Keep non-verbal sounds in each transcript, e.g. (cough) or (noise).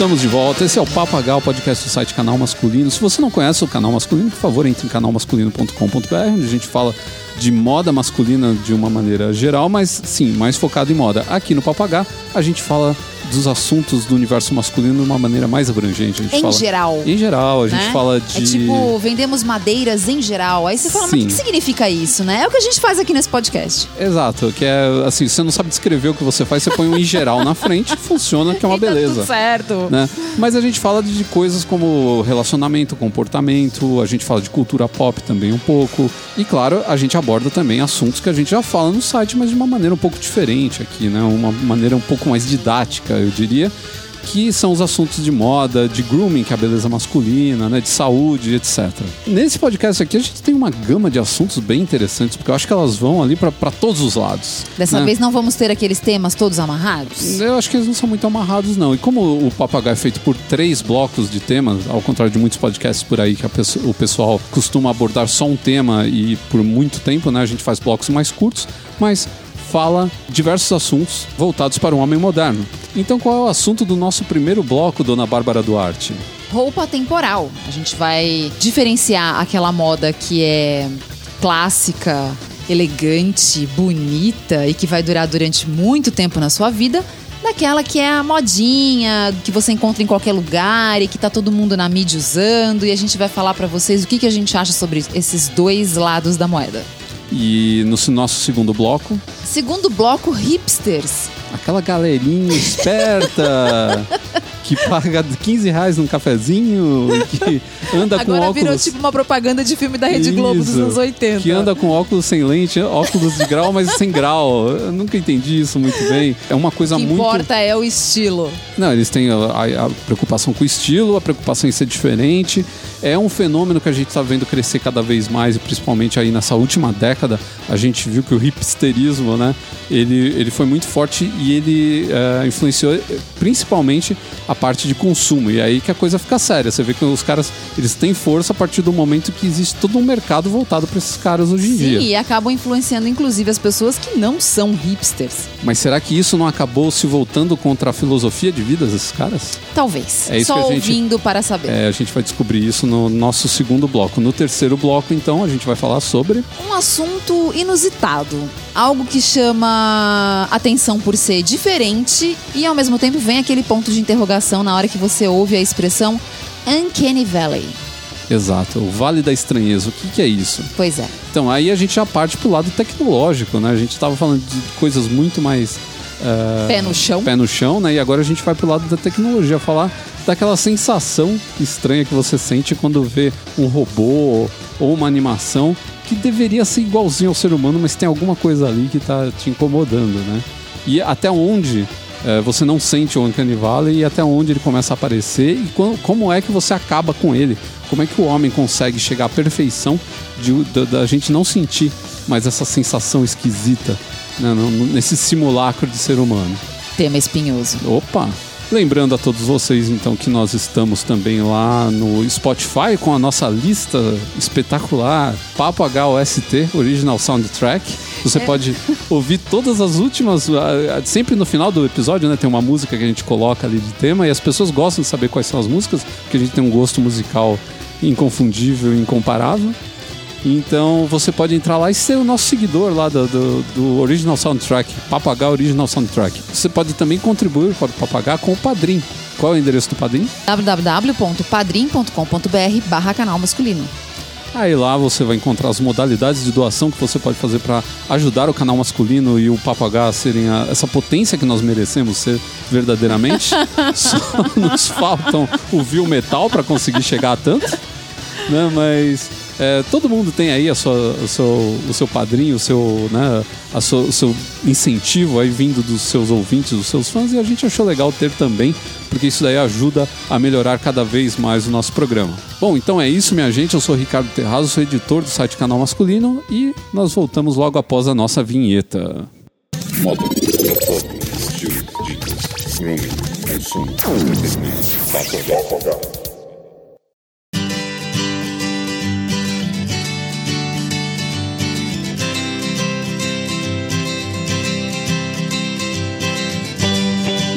Estamos de volta. Esse é o Papagal, podcast do site Canal Masculino. Se você não conhece o Canal Masculino, por favor, entre em canalmasculino.com.br, onde a gente fala de moda masculina de uma maneira geral, mas sim, mais focado em moda. Aqui no Papagá, a gente fala dos assuntos do universo masculino de uma maneira mais abrangente. Em fala, geral. Em geral, a gente né? fala de. É tipo, vendemos madeiras em geral. Aí você fala, mas o Sim. que significa isso, né? É o que a gente faz aqui nesse podcast. Exato, que é assim, você não sabe descrever o que você faz, você põe um em geral na frente, (laughs) funciona, que é uma E tá beleza. tudo certo. né? Mas a gente fala de coisas como relacionamento, comportamento, a gente fala de cultura pop também um pouco. E claro, a gente aborda também assuntos que a gente já fala no site, mas de uma maneira um pouco diferente aqui, né? Uma maneira um pouco mais didática, eu diria. Que são os assuntos de moda, de grooming, que é a beleza masculina, né? De saúde, etc. Nesse podcast aqui, a gente tem uma gama de assuntos bem interessantes, porque eu acho que elas vão ali para todos os lados. Dessa né? vez não vamos ter aqueles temas todos amarrados? Eu acho que eles não são muito amarrados, não. E como o Papagaio é feito por três blocos de temas, ao contrário de muitos podcasts por aí que a pesso- o pessoal costuma abordar só um tema e por muito tempo, né? A gente faz blocos mais curtos, mas fala diversos assuntos voltados para o homem moderno. Então, qual é o assunto do nosso primeiro bloco, dona Bárbara Duarte? Roupa temporal. A gente vai diferenciar aquela moda que é clássica, elegante, bonita e que vai durar durante muito tempo na sua vida, daquela que é a modinha, que você encontra em qualquer lugar e que tá todo mundo na mídia usando. E a gente vai falar pra vocês o que, que a gente acha sobre esses dois lados da moeda. E no nosso segundo bloco, Segundo bloco, hipsters. aquela galerinha esperta (laughs) que paga 15 reais num cafezinho e que anda com Agora óculos. virou tipo uma propaganda de filme da Rede Globo dos Isso. anos 80. Que anda com óculos sem lente, óculos de grau, mas sem grau. Eu nunca entendi isso muito bem. É uma coisa O que muito. importa é o estilo. Não, eles têm a, a- a preocupação com o estilo, a preocupação em ser diferente. É um fenômeno que a gente está vendo crescer cada vez mais, e principalmente aí nessa última década, a gente viu que o hipsterismo, né? Ele, ele foi muito forte e ele eh, influenciou eh, principalmente a parte de consumo. E aí que a coisa fica séria. Você vê que os caras eles têm força a partir do momento que existe todo um mercado voltado para esses caras hoje em Sim, dia. e acabam influenciando inclusive as pessoas que não são hipsters. Mas será que isso não acabou se voltando contra a filosofia de vida desses caras? Talvez. É isso Só que a gente- ouvindo para saber. É, a gente vai descobrir isso no nosso segundo bloco. No terceiro bloco, então, a gente vai falar sobre. Um assunto inusitado. Algo que chama atenção por ser diferente e ao mesmo tempo vem aquele ponto de interrogação na hora que você ouve a expressão Uncanny Valley. Exato, o Vale da Estranheza. O que, que é isso? Pois é. Então, aí a gente já parte pro lado tecnológico, né? A gente estava falando de coisas muito mais. eh, Pé no chão. pé no chão, né? E agora a gente vai pro lado da tecnologia, falar daquela sensação estranha que você sente quando vê um robô ou uma animação que deveria ser igualzinho ao ser humano, mas tem alguma coisa ali que tá te incomodando, né? E até onde eh, você não sente o Uncanny Valley e até onde ele começa a aparecer e co- como é que você acaba com ele. Como é que o homem consegue chegar à perfeição de, da, da gente não sentir mais essa sensação esquisita né, no- nesse simulacro de ser humano. Tema espinhoso. Opa! Lembrando a todos vocês, então, que nós estamos também lá no Spotify com a nossa lista espetacular Papo HOST Original Soundtrack. Você pode ouvir todas as últimas. Sempre no final do episódio, né? Tem uma música que a gente coloca ali de tema e as pessoas gostam de saber quais são as músicas, porque a gente tem um gosto musical inconfundível e incomparável. Então você pode entrar lá e ser o nosso seguidor lá do, do, do Original Soundtrack, Papagá Original Soundtrack. Você pode também contribuir para o Papagá com o Padrim. Qual é o endereço do Padrim? www.padrim.com.br barra canal masculino. Aí lá você vai encontrar as modalidades de doação que você pode fazer para ajudar o canal masculino e o Papagá a serem a- essa potência que nós merecemos ser verdadeiramente. (laughs) Só nos faltam o Viu Metal para conseguir chegar a tanto. Né? Mas é, todo mundo tem aí a sua, o, seu, o seu padrinho, o seu, né, a sua- o seu incentivo aí vindo dos seus ouvintes, dos seus fãs, e a gente achou legal ter também, porque isso daí ajuda a melhorar cada vez mais o nosso programa. Bom, então é isso, minha gente. Eu sou Ricardo Terrazo, sou editor do site Canal Masculino e nós voltamos logo após a nossa vinheta. Moda, foto, estilo, dicas, grooming, consumo, entretenimento,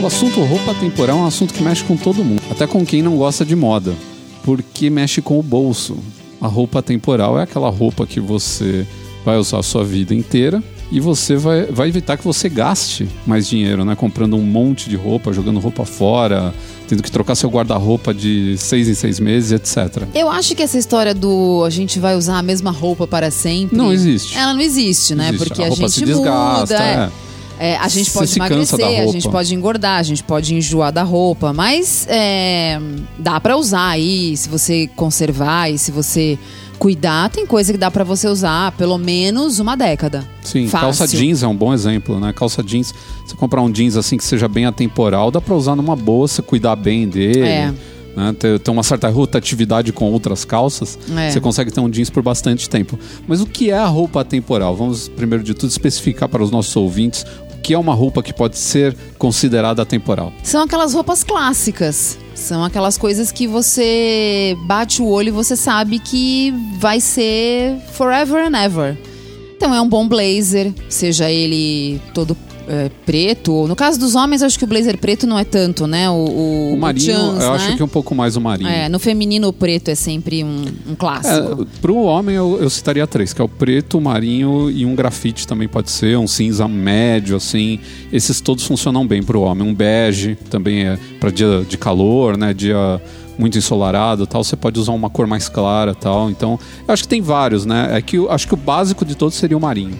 O assunto roupa temporal é um assunto que mexe com todo mundo, até com quem não gosta de moda, porque mexe com o bolso. A roupa temporal é aquela roupa que você vai usar a sua vida inteira e você vai, vai evitar que você gaste mais dinheiro, né? Comprando um monte de roupa, jogando roupa fora, tendo que trocar seu guarda-roupa de seis em seis meses, etc. Eu acho que essa história do a gente vai usar a mesma roupa para sempre. Não existe. Ela não existe, né? Existe. Porque a a, roupa gente se desgasta, muda. é. é. É, a gente pode emagrecer, a gente pode engordar, a gente pode enjoar da roupa, mas é, dá pra usar aí, se você conservar e se você cuidar, tem coisa que dá pra você usar pelo menos uma década. Sim, Fácil. calça jeans é um bom exemplo, né? Calça jeans, você comprar um jeans assim que seja bem atemporal, dá pra usar numa boa, cuidar bem dele. É. Né? Ter, ter uma certa rotatividade com outras calças, É. você consegue ter um jeans por bastante tempo. Mas o que é a roupa atemporal? Vamos, primeiro de tudo, especificar para os nossos ouvintes o que é uma roupa que pode ser considerada atemporal. São aquelas roupas clássicas. São aquelas coisas que você bate o olho e você sabe que vai ser forever and ever. Então é um bom blazer, seja ele todo é, preto. ou- No caso dos homens, acho que o blazer preto não é tanto, né? O, o, O marinho, jeans, eu né? acho que é um pouco mais o marinho. É, no feminino o preto é sempre um, um clássico. É, pro homem eu, eu citaria três, que é o preto, o marinho e um grafite também pode ser, um cinza médio, assim. Esses todos funcionam bem pro homem. Um bege também é para dia de calor, né? Dia muito ensolarado tal, você pode usar uma cor mais clara tal. Então, eu acho que tem vários, né? É que eu acho que o básico de todos seria o marinho.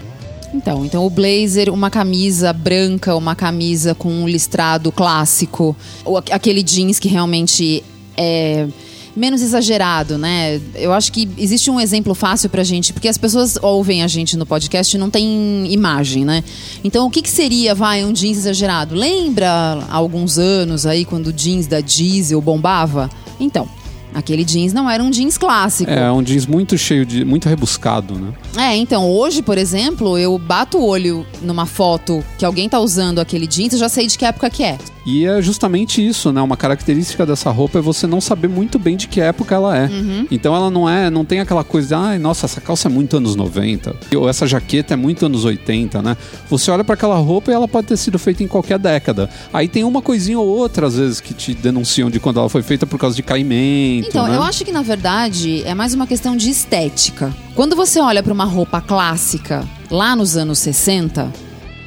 Então, então o blazer, uma camisa branca, uma camisa com um listrado clássico, ou aqu- aquele jeans que realmente é menos exagerado, né? Eu acho que existe um exemplo fácil pra gente, porque as pessoas ouvem a gente no podcast e não tem imagem, né? Então, o que, que seria, vai, um jeans exagerado? Lembra há alguns anos aí, quando o jeans da Diesel bombava? Então, aquele jeans não era um jeans clássico. É um jeans muito cheio de. muito rebuscado, né? É, então, hoje, por exemplo, eu bato o olho numa foto que alguém tá usando aquele jeans, eu já sei de que época que é. E é justamente isso, né? Uma característica dessa roupa é você não saber muito bem de que época ela é. Uhum. Então ela não é, não tem aquela coisa de, ai, nossa, essa calça é muito anos 90, ou essa jaqueta é muito anos 80, né? Você olha para aquela roupa e ela pode ter sido feita em qualquer década. Aí tem uma coisinha ou outra, às vezes, que te denunciam de quando ela foi feita por causa de caimento. Então, né? eu acho que na verdade é mais uma questão de estética. Quando você olha pra uma roupa clássica lá nos anos 60,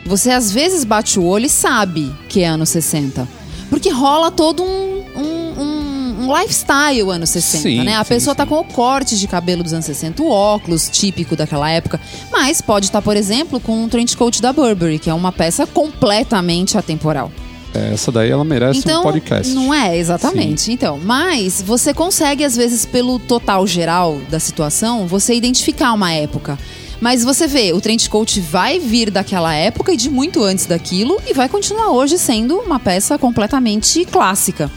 você às vezes bate o olho e sabe que é anos 60. Porque rola todo um, um, um- um lifestyle anos 60, Sim, né? A sim, pessoa sim. tá com o corte de cabelo dos anos 60, o óculos típico daquela época. Mas pode estar, por exemplo, com um trench coat da Burberry, que é uma peça completamente atemporal. É, Essa daí ela merece Então, um podcast. não é, exatamente. Então, mas você consegue, às vezes, pelo total geral da situação, você identificar uma época. Mas você vê, o trench coat vai vir daquela época e de muito antes daquilo e vai continuar hoje sendo uma peça completamente clássica.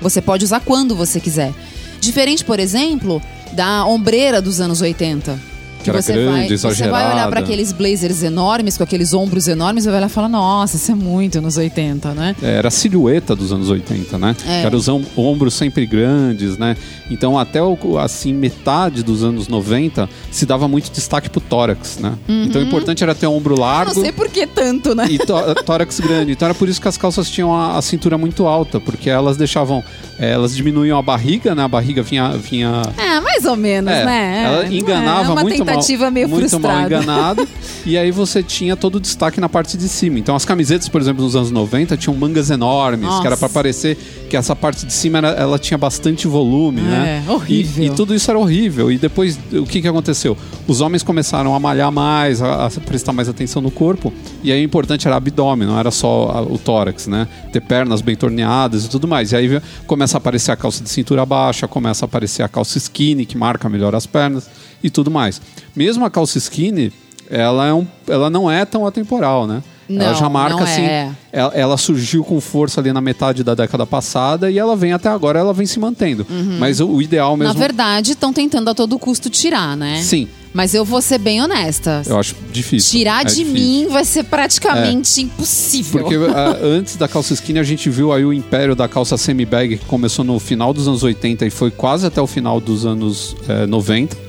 Você pode usar quando você quiser. Diferente, por exemplo, da ombreira dos anos 80. Que era você grande, vai, Você vai olhar exagerada. para aqueles blazers enormes, com aqueles ombros enormes, e vai olhar e falar, nossa, isso é muito nos 80, né? É, Era a silhueta dos anos 80, né? É. Que era os om- ombros sempre grandes, né? Então até assim metade dos anos 90 se dava muito destaque pro tórax, né? Então o importante era ter um ombro Uhum. Não largo sei por que tanto, né? e tó- (laughs) tórax grande. Então era por isso que as calças tinham a, a cintura muito alta, porque elas deixavam, é, elas diminuíam a barriga, né? A barriga vinha, vinha É, mais ou menos, é, né? ela É, enganava é uma muito tentativa mal, meio muito mal frustrada. enganado. (laughs) e aí você tinha todo o destaque na parte de cima. Então as camisetas, por exemplo, nos anos 90 tinham mangas enormes, Nossa. que era pra parecer que essa parte de cima era- ela tinha bastante volume, né? É, horrível. E, e tudo isso era horrível. E depois o que que aconteceu? Os homens começaram a malhar mais, a, a prestar mais atenção no corpo. E aí o importante era abdômen, não era só a- o tórax, né? Ter pernas bem torneadas e tudo mais. E aí começa a aparecer a calça de cintura baixa, começa a aparecer a calça skinny, que marca melhor as pernas e tudo mais. Mesmo a calça skinny, ela, é um, ela não é tão atemporal, né? ela Não, já marca assim. é. Ela, ela surgiu com força ali na metade da década passada e ela vem até agora, ela vem se mantendo. Mas o, o ideal mesmo. Na verdade, estão tentando a todo custo tirar, né? Sim, Mas eu vou ser bem honesta. eu acho difícil. Tirar É de difícil. mim vai ser praticamente impossível. Porque (laughs) ah, antes da calça skinny a gente viu aí o império da calça semi-bag que começou no final dos anos 80 e foi quase até o final dos anos eh, 90.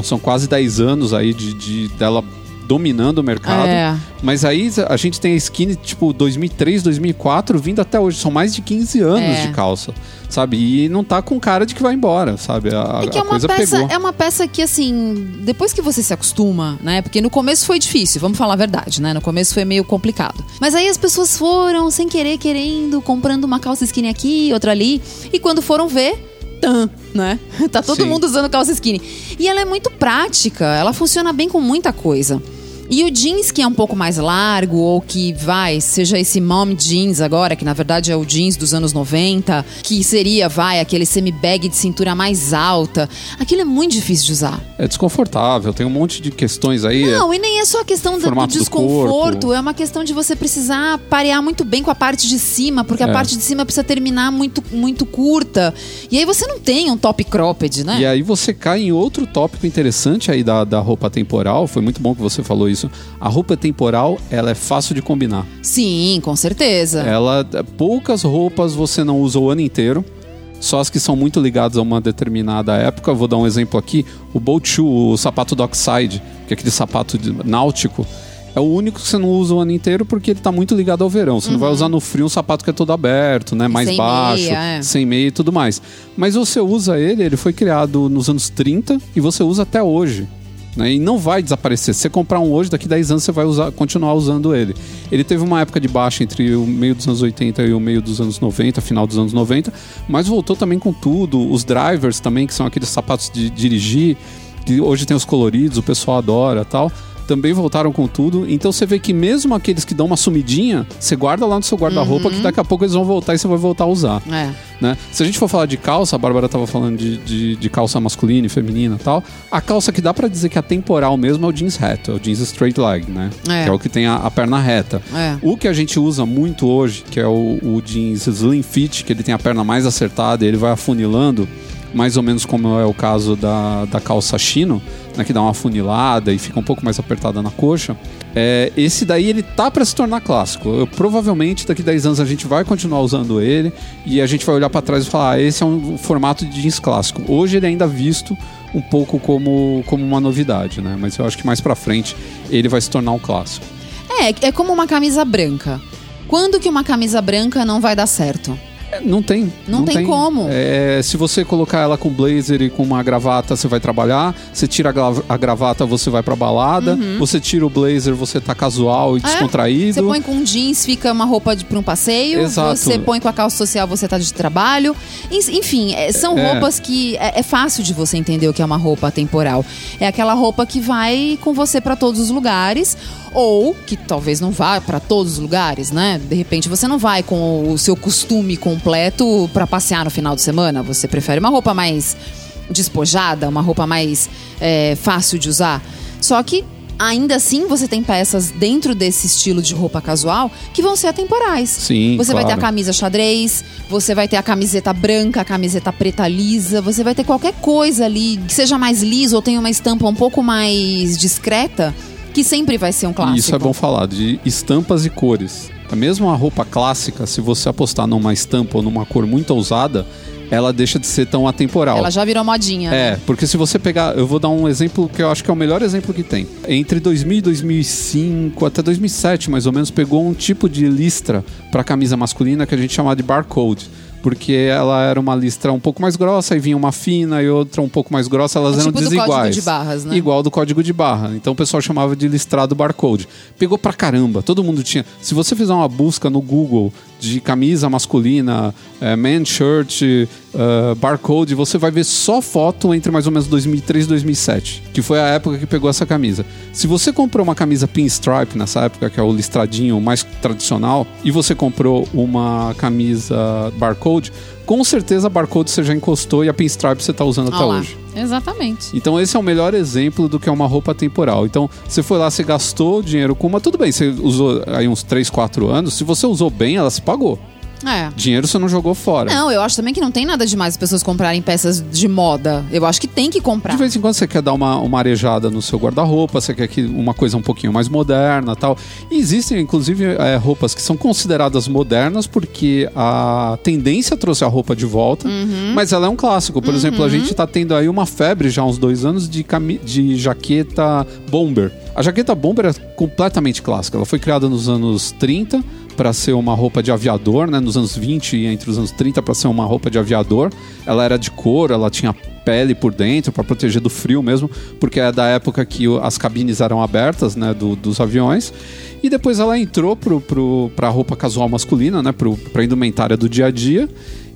Então são quase 10 anos aí de, de- dela dominando o mercado. É. Mas aí a gente tem a skinny, tipo, 2003, 2004, vindo até hoje. São mais de 15 anos É. de calça, sabe? E não tá com cara de que vai embora, sabe? A, É que é uma, peça, pegou. é uma peça que, assim, depois que você se acostuma, né? Porque no começo foi difícil, vamos falar a verdade, né? No começo foi meio complicado. Mas aí as pessoas foram, sem querer, querendo, comprando uma calça skinny aqui, outra ali. E quando foram ver, tan, né? (laughs) Tá todo Sim. mundo usando calça skinny. E ela é muito prática, ela funciona bem com muita coisa. E o jeans que é um pouco mais largo, ou que vai, seja esse mom jeans agora, que na verdade é o jeans dos anos 90, que seria, vai, aquele semi-bag de cintura mais alta, aquilo é muito difícil de usar. É desconfortável, tem um monte de questões aí. Não, e nem é só a questão do, do do desconforto, corpo. é uma questão de você precisar parear muito bem com a parte de cima, porque a É. parte de cima precisa terminar muito, muito curta. E aí você não tem um top cropped, né? E aí você cai em outro tópico interessante aí da, da roupa temporal. Foi muito bom que você falou isso. A roupa temporal, ela é fácil de combinar. Sim, com certeza. Ela, poucas roupas você não usa o ano inteiro. Só as que são muito ligadas a uma determinada época. Vou dar um exemplo aqui. O boat shoe, o sapato dockside, que é aquele sapato de- náutico, é o único que você não usa o ano inteiro porque ele está muito ligado ao verão. Você não vai usar no frio um sapato que é todo aberto, né? Mais Uhum. sem baixo, meia, é. sem meia e tudo mais. Mas você usa ele, ele foi criado nos anos 30 e você usa até hoje. Né? E não vai desaparecer. Se você comprar um hoje, daqui 10 anos você vai usar, continuar usando ele. Ele teve uma época de baixa entre o meio dos anos 80 e o meio dos anos 90, final dos anos 90, mas voltou também com tudo. Os drivers também, que são aqueles sapatos de dirigir, que hoje tem os coloridos, o pessoal adora tal. Também voltaram com tudo. Então você vê que mesmo aqueles que dão uma sumidinha, você guarda lá no seu guarda-roupa que daqui a pouco eles vão voltar e você vai voltar a usar É. né? Se a gente for falar de calça, a Bárbara tava falando de, de, de calça masculina e feminina e tal. A calça que dá pra dizer que é temporal mesmo é o jeans reto, é o jeans straight leg, né? É. Que é o que tem a, a perna reta. É. O que a gente usa muito hoje, que é o, o jeans slim fit, que ele tem a perna mais acertada e ele vai afunilando, mais ou menos como é o caso da, da calça chino, né, que dá uma afunilada e fica um pouco mais apertada na coxa. É, esse daí ele tá para se tornar clássico. Eu, provavelmente daqui 10 anos a gente vai continuar usando ele e a gente vai olhar para trás e falar: ah, esse é um formato de jeans clássico. Hoje ele é ainda visto um pouco como, como uma novidade, né? Mas eu acho que mais para frente ele vai se tornar um clássico. É, é como uma camisa branca. Quando que uma camisa branca não vai dar certo? Não tem. Não tem como. É, se você colocar ela com blazer e com uma gravata, você vai trabalhar. Você tira a, gra- a gravata, você vai pra balada. Você tira o blazer, você tá casual e Uhum. É, descontraído. Você põe com jeans, fica uma roupa de, pra um passeio. Exato. Você põe com a calça social, você tá de trabalho. En- Enfim, é, são É. roupas que é, é fácil de você entender o que é uma roupa temporal. É aquela roupa que vai com você pra todos os lugares. Ou que talvez não vá pra todos os lugares, né? De repente você não vai com o seu costume completo pra passear no final de semana. Você prefere uma roupa mais despojada, uma roupa mais é, fácil de usar. Só que ainda assim você tem peças dentro desse estilo de roupa casual que vão ser atemporais. Sim, Você vai ter a claro. camisa xadrez, você vai ter a camiseta branca, a camiseta preta lisa, você vai ter qualquer coisa ali que seja mais lisa ou tenha uma estampa um pouco mais discreta, que sempre vai ser um clássico. Isso é bom falar, de estampas e cores. A mesma roupa clássica, se você apostar numa estampa ou numa cor muito ousada, ela deixa de ser tão atemporal. Ela já virou modinha. É, né? porque se você pegar, eu vou dar um exemplo que eu acho que é o melhor exemplo que tem. Entre 2000 e 2005 até 2007, mais ou menos, pegou um tipo de listra para camisa masculina que a gente chamava de barcode. Porque ela era uma listra um pouco mais grossa e vinha uma fina e outra um pouco mais grossa, elas É eram tipo do desiguais. código de barras, né? Igual do código de barra. Então o pessoal chamava de listrado barcode. Pegou pra caramba, todo mundo tinha. Se você fizer uma busca no Google de camisa masculina, eh, man shirt, eh, barcode, você vai ver só foto entre mais ou menos 2003 e 2007, que foi a época que pegou essa camisa. Se você comprou uma camisa pinstripe nessa época, que é o listradinho mais tradicional, e você comprou uma camisa barcode, com certeza a barcode você já encostou e a pinstripe você tá usando até lá. hoje. Exatamente. Então esse é o melhor exemplo do que é uma roupa temporal. Então, você foi lá, você gastou dinheiro com uma, tudo bem, você usou aí uns 3, 4 anos, se você usou bem, ela se pagou. É. Dinheiro você não jogou fora. Não, eu acho também que não tem nada demais as pessoas comprarem peças de moda. Eu acho que tem que comprar. De vez em quando você quer dar uma, uma arejada no seu guarda-roupa, você quer que uma coisa um pouquinho mais moderna tal. E existem, inclusive, é, roupas que são consideradas modernas porque a tendência trouxe a roupa de volta, Uhum. mas ela é um clássico. Por exemplo, a gente tá tendo aí uma febre já há uns dois anos de, cami- de jaqueta bomber. A jaqueta bomber é completamente clássica. Ela foi criada nos anos 30 para ser uma roupa de aviador, né? Nos anos 20 e entre os anos 30 para ser uma roupa de aviador. Ela era de couro, ela tinha pele por dentro para proteger do frio mesmo, porque é da época que as cabines eram abertas, né, do- dos aviões. E depois ela entrou pro, pro, pra roupa casual masculina, né, pro, pra indumentária do dia a dia.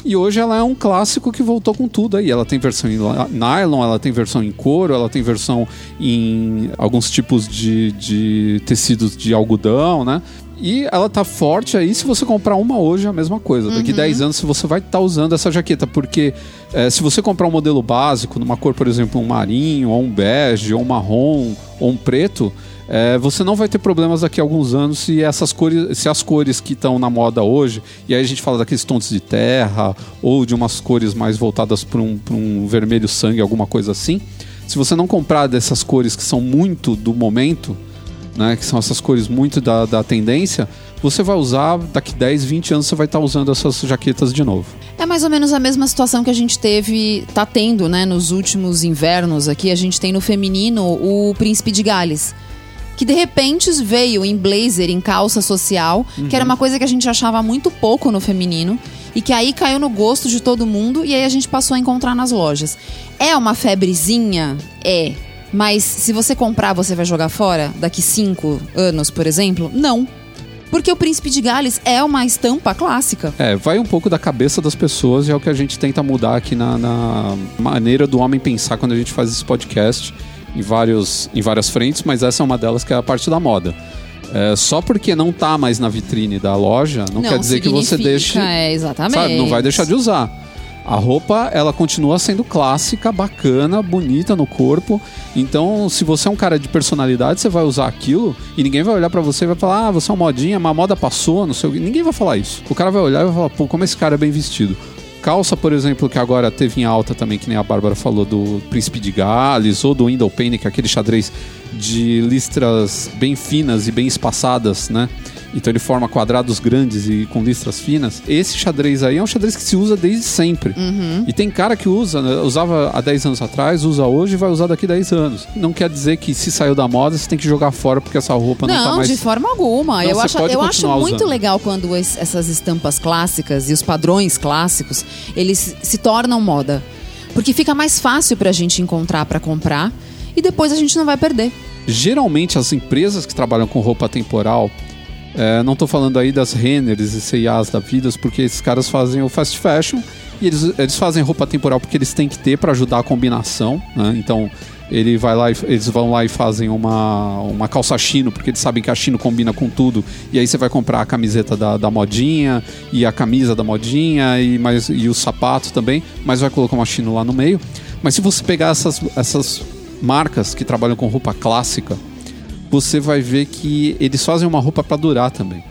E hoje ela é um clássico que voltou com tudo aí. Ela tem versão em nylon, ela tem versão em couro, ela tem versão em alguns tipos de, de tecidos de algodão, né? E ela tá forte aí. Se você comprar uma hoje, é a mesma coisa. Daqui 10 anos você vai estar usando essa jaqueta. Porque eh, se você comprar um modelo básico, numa cor, por exemplo, um marinho, ou um bege, ou um marrom, ou um preto, eh, você não vai ter problemas daqui a alguns anos se essas cores, se as cores que estão na moda hoje, e aí a gente fala daqueles tons de terra, ou de umas cores mais voltadas para um, pra um vermelho sangue, alguma coisa assim. Se você não comprar dessas cores que são muito do momento, né, que são essas cores muito da, da tendência, você vai usar, daqui 10, 20 anos você vai estar usando essas jaquetas de novo. É mais ou menos a mesma situação que a gente teve, tá tendo, né, nos últimos invernos aqui. A gente tem no feminino o Príncipe de Gales. Que de repente veio em blazer, em calça social, que era uma coisa que a gente achava muito pouco no feminino. E que aí caiu no gosto de todo mundo e aí a gente passou a encontrar nas lojas. É uma febrezinha? É. Mas se você comprar, você vai jogar fora daqui cinco anos, por exemplo? Não. Porque o Príncipe de Gales é uma estampa clássica. É, vai um pouco da cabeça das pessoas e é o que a gente tenta mudar aqui na, na maneira do homem pensar quando a gente faz esse podcast em, vários, em várias frentes, mas essa é uma delas que é a parte da moda. É, só porque não tá mais na vitrine da loja, não, quer dizer que você deixe. É, exatamente. Sabe, não vai deixar de usar. A roupa, ela continua sendo clássica, bacana, bonita no corpo. Então, se você é um cara de personalidade, você vai usar aquilo e ninguém vai olhar pra você e vai falar: "Ah, você é uma modinha, mas a moda passou", não sei o quê. Ninguém vai falar isso. O cara vai olhar e vai falar: "Pô, como esse cara é bem vestido". Calça, por exemplo, que agora teve em alta também, que nem a Bárbara falou, do Príncipe de Gales ou do Window Pane, que é aquele xadrez de listras bem finas e bem espaçadas, né? Então ele forma quadrados grandes e com listras finas. Esse xadrez aí é um xadrez que se usa desde sempre. E tem cara que usa, né, usava há 10 anos atrás, usa hoje e vai usar daqui 10 anos. Não quer dizer que se saiu da moda, você tem que jogar fora porque essa roupa não, Não, tá mais. de forma alguma. Não, eu acho, eu acho muito usando. legal quando es- essas estampas clássicas e os padrões clássicos, eles se tornam moda. Porque fica mais fácil pra gente encontrar pra comprar e depois a gente não vai perder. Geralmente as empresas que trabalham com roupa temporal, é, não tô falando aí das Renners e C&As da vidas, porque esses caras fazem o fast fashion e eles, eles fazem roupa temporal porque eles têm que ter para ajudar a combinação, né? Então ele vai lá e, eles vão lá e fazem uma, uma calça chino, porque eles sabem que a chino combina com tudo. E aí você vai comprar a camiseta da, da modinha e a camisa da modinha e, mais, e o sapato também, mas vai colocar uma chino lá no meio. Mas se você pegar essas, essas marcas que trabalham com roupa clássica, você vai ver que eles fazem uma roupa para durar também.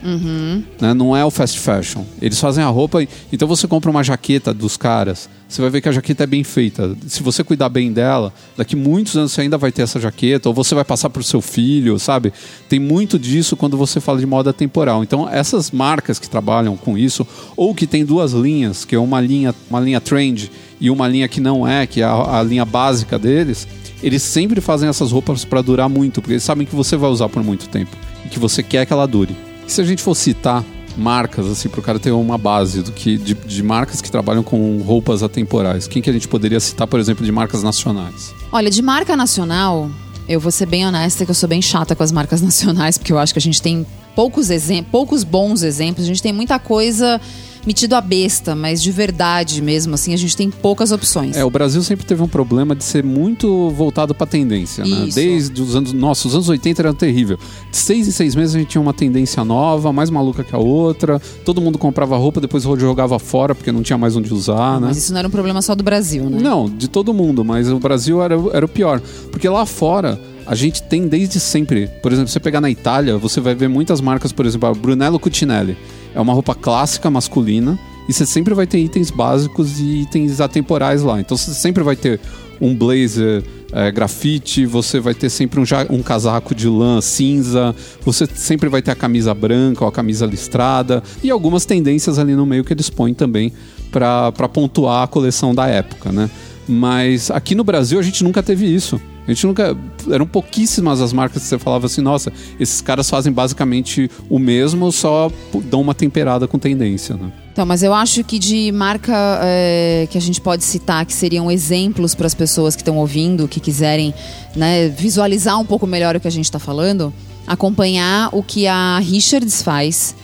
Né? Não é o fast fashion. Eles fazem a roupa. Então você compra uma jaqueta dos caras, você vai ver que a jaqueta é bem feita. Se você cuidar bem dela, daqui muitos anos você ainda vai ter essa jaqueta, ou você vai passar pro seu filho, sabe? Tem muito disso quando você fala de moda temporal. Então essas marcas que trabalham com isso, ou que tem duas linhas, que é uma linha, uma linha trend e uma linha que não é, que é a, a linha básica deles, eles sempre fazem essas roupas para durar muito, porque eles sabem que você vai usar por muito tempo e que você quer que ela dure. E se a gente for citar marcas, assim, para o cara ter uma base do que de, de marcas que trabalham com roupas atemporais, quem que a gente poderia citar, por exemplo, de marcas nacionais? Olha, de marca nacional, eu vou ser bem honesta que eu sou bem chata com as marcas (laughs) nacionais, porque eu acho que a gente tem poucos exemplos, poucos bons exemplos. A gente tem muita coisa metido a besta, mas de verdade mesmo, assim, a gente tem poucas opções. É, o Brasil sempre teve um problema de ser muito voltado para tendência, né? Isso. Desde os anos, nossa, os anos 80 era terrível. De seis em seis meses a gente tinha uma tendência nova, mais maluca que a outra. Todo mundo comprava roupa, depois jogava fora porque não tinha mais onde usar, né? Mas isso não era um problema só do Brasil, né? Não, de todo mundo, mas o Brasil era, era o pior. Porque lá fora, a gente tem desde sempre. Por exemplo, você pegar na Itália, você vai ver muitas marcas, por exemplo, a Brunello Cucinelli. É uma roupa clássica masculina e você sempre vai ter itens básicos e itens atemporais lá. Então você sempre vai ter um blazer é, grafite, você vai ter sempre um, um casaco de lã cinza, você sempre vai ter a camisa branca ou a camisa listrada e algumas tendências ali no meio que eles põem também para pontuar a coleção da época, né? Mas aqui no Brasil a gente nunca teve isso. A gente nunca. Eram pouquíssimas as marcas que você falava assim, nossa, esses caras fazem basicamente o mesmo, só dão uma temperada com tendência, né? Então, mas eu acho que de marca é, que a gente pode citar, que seriam exemplos para as pessoas que estão ouvindo, que quiserem né, visualizar um pouco melhor o que a gente está falando, acompanhar o que a Richards faz.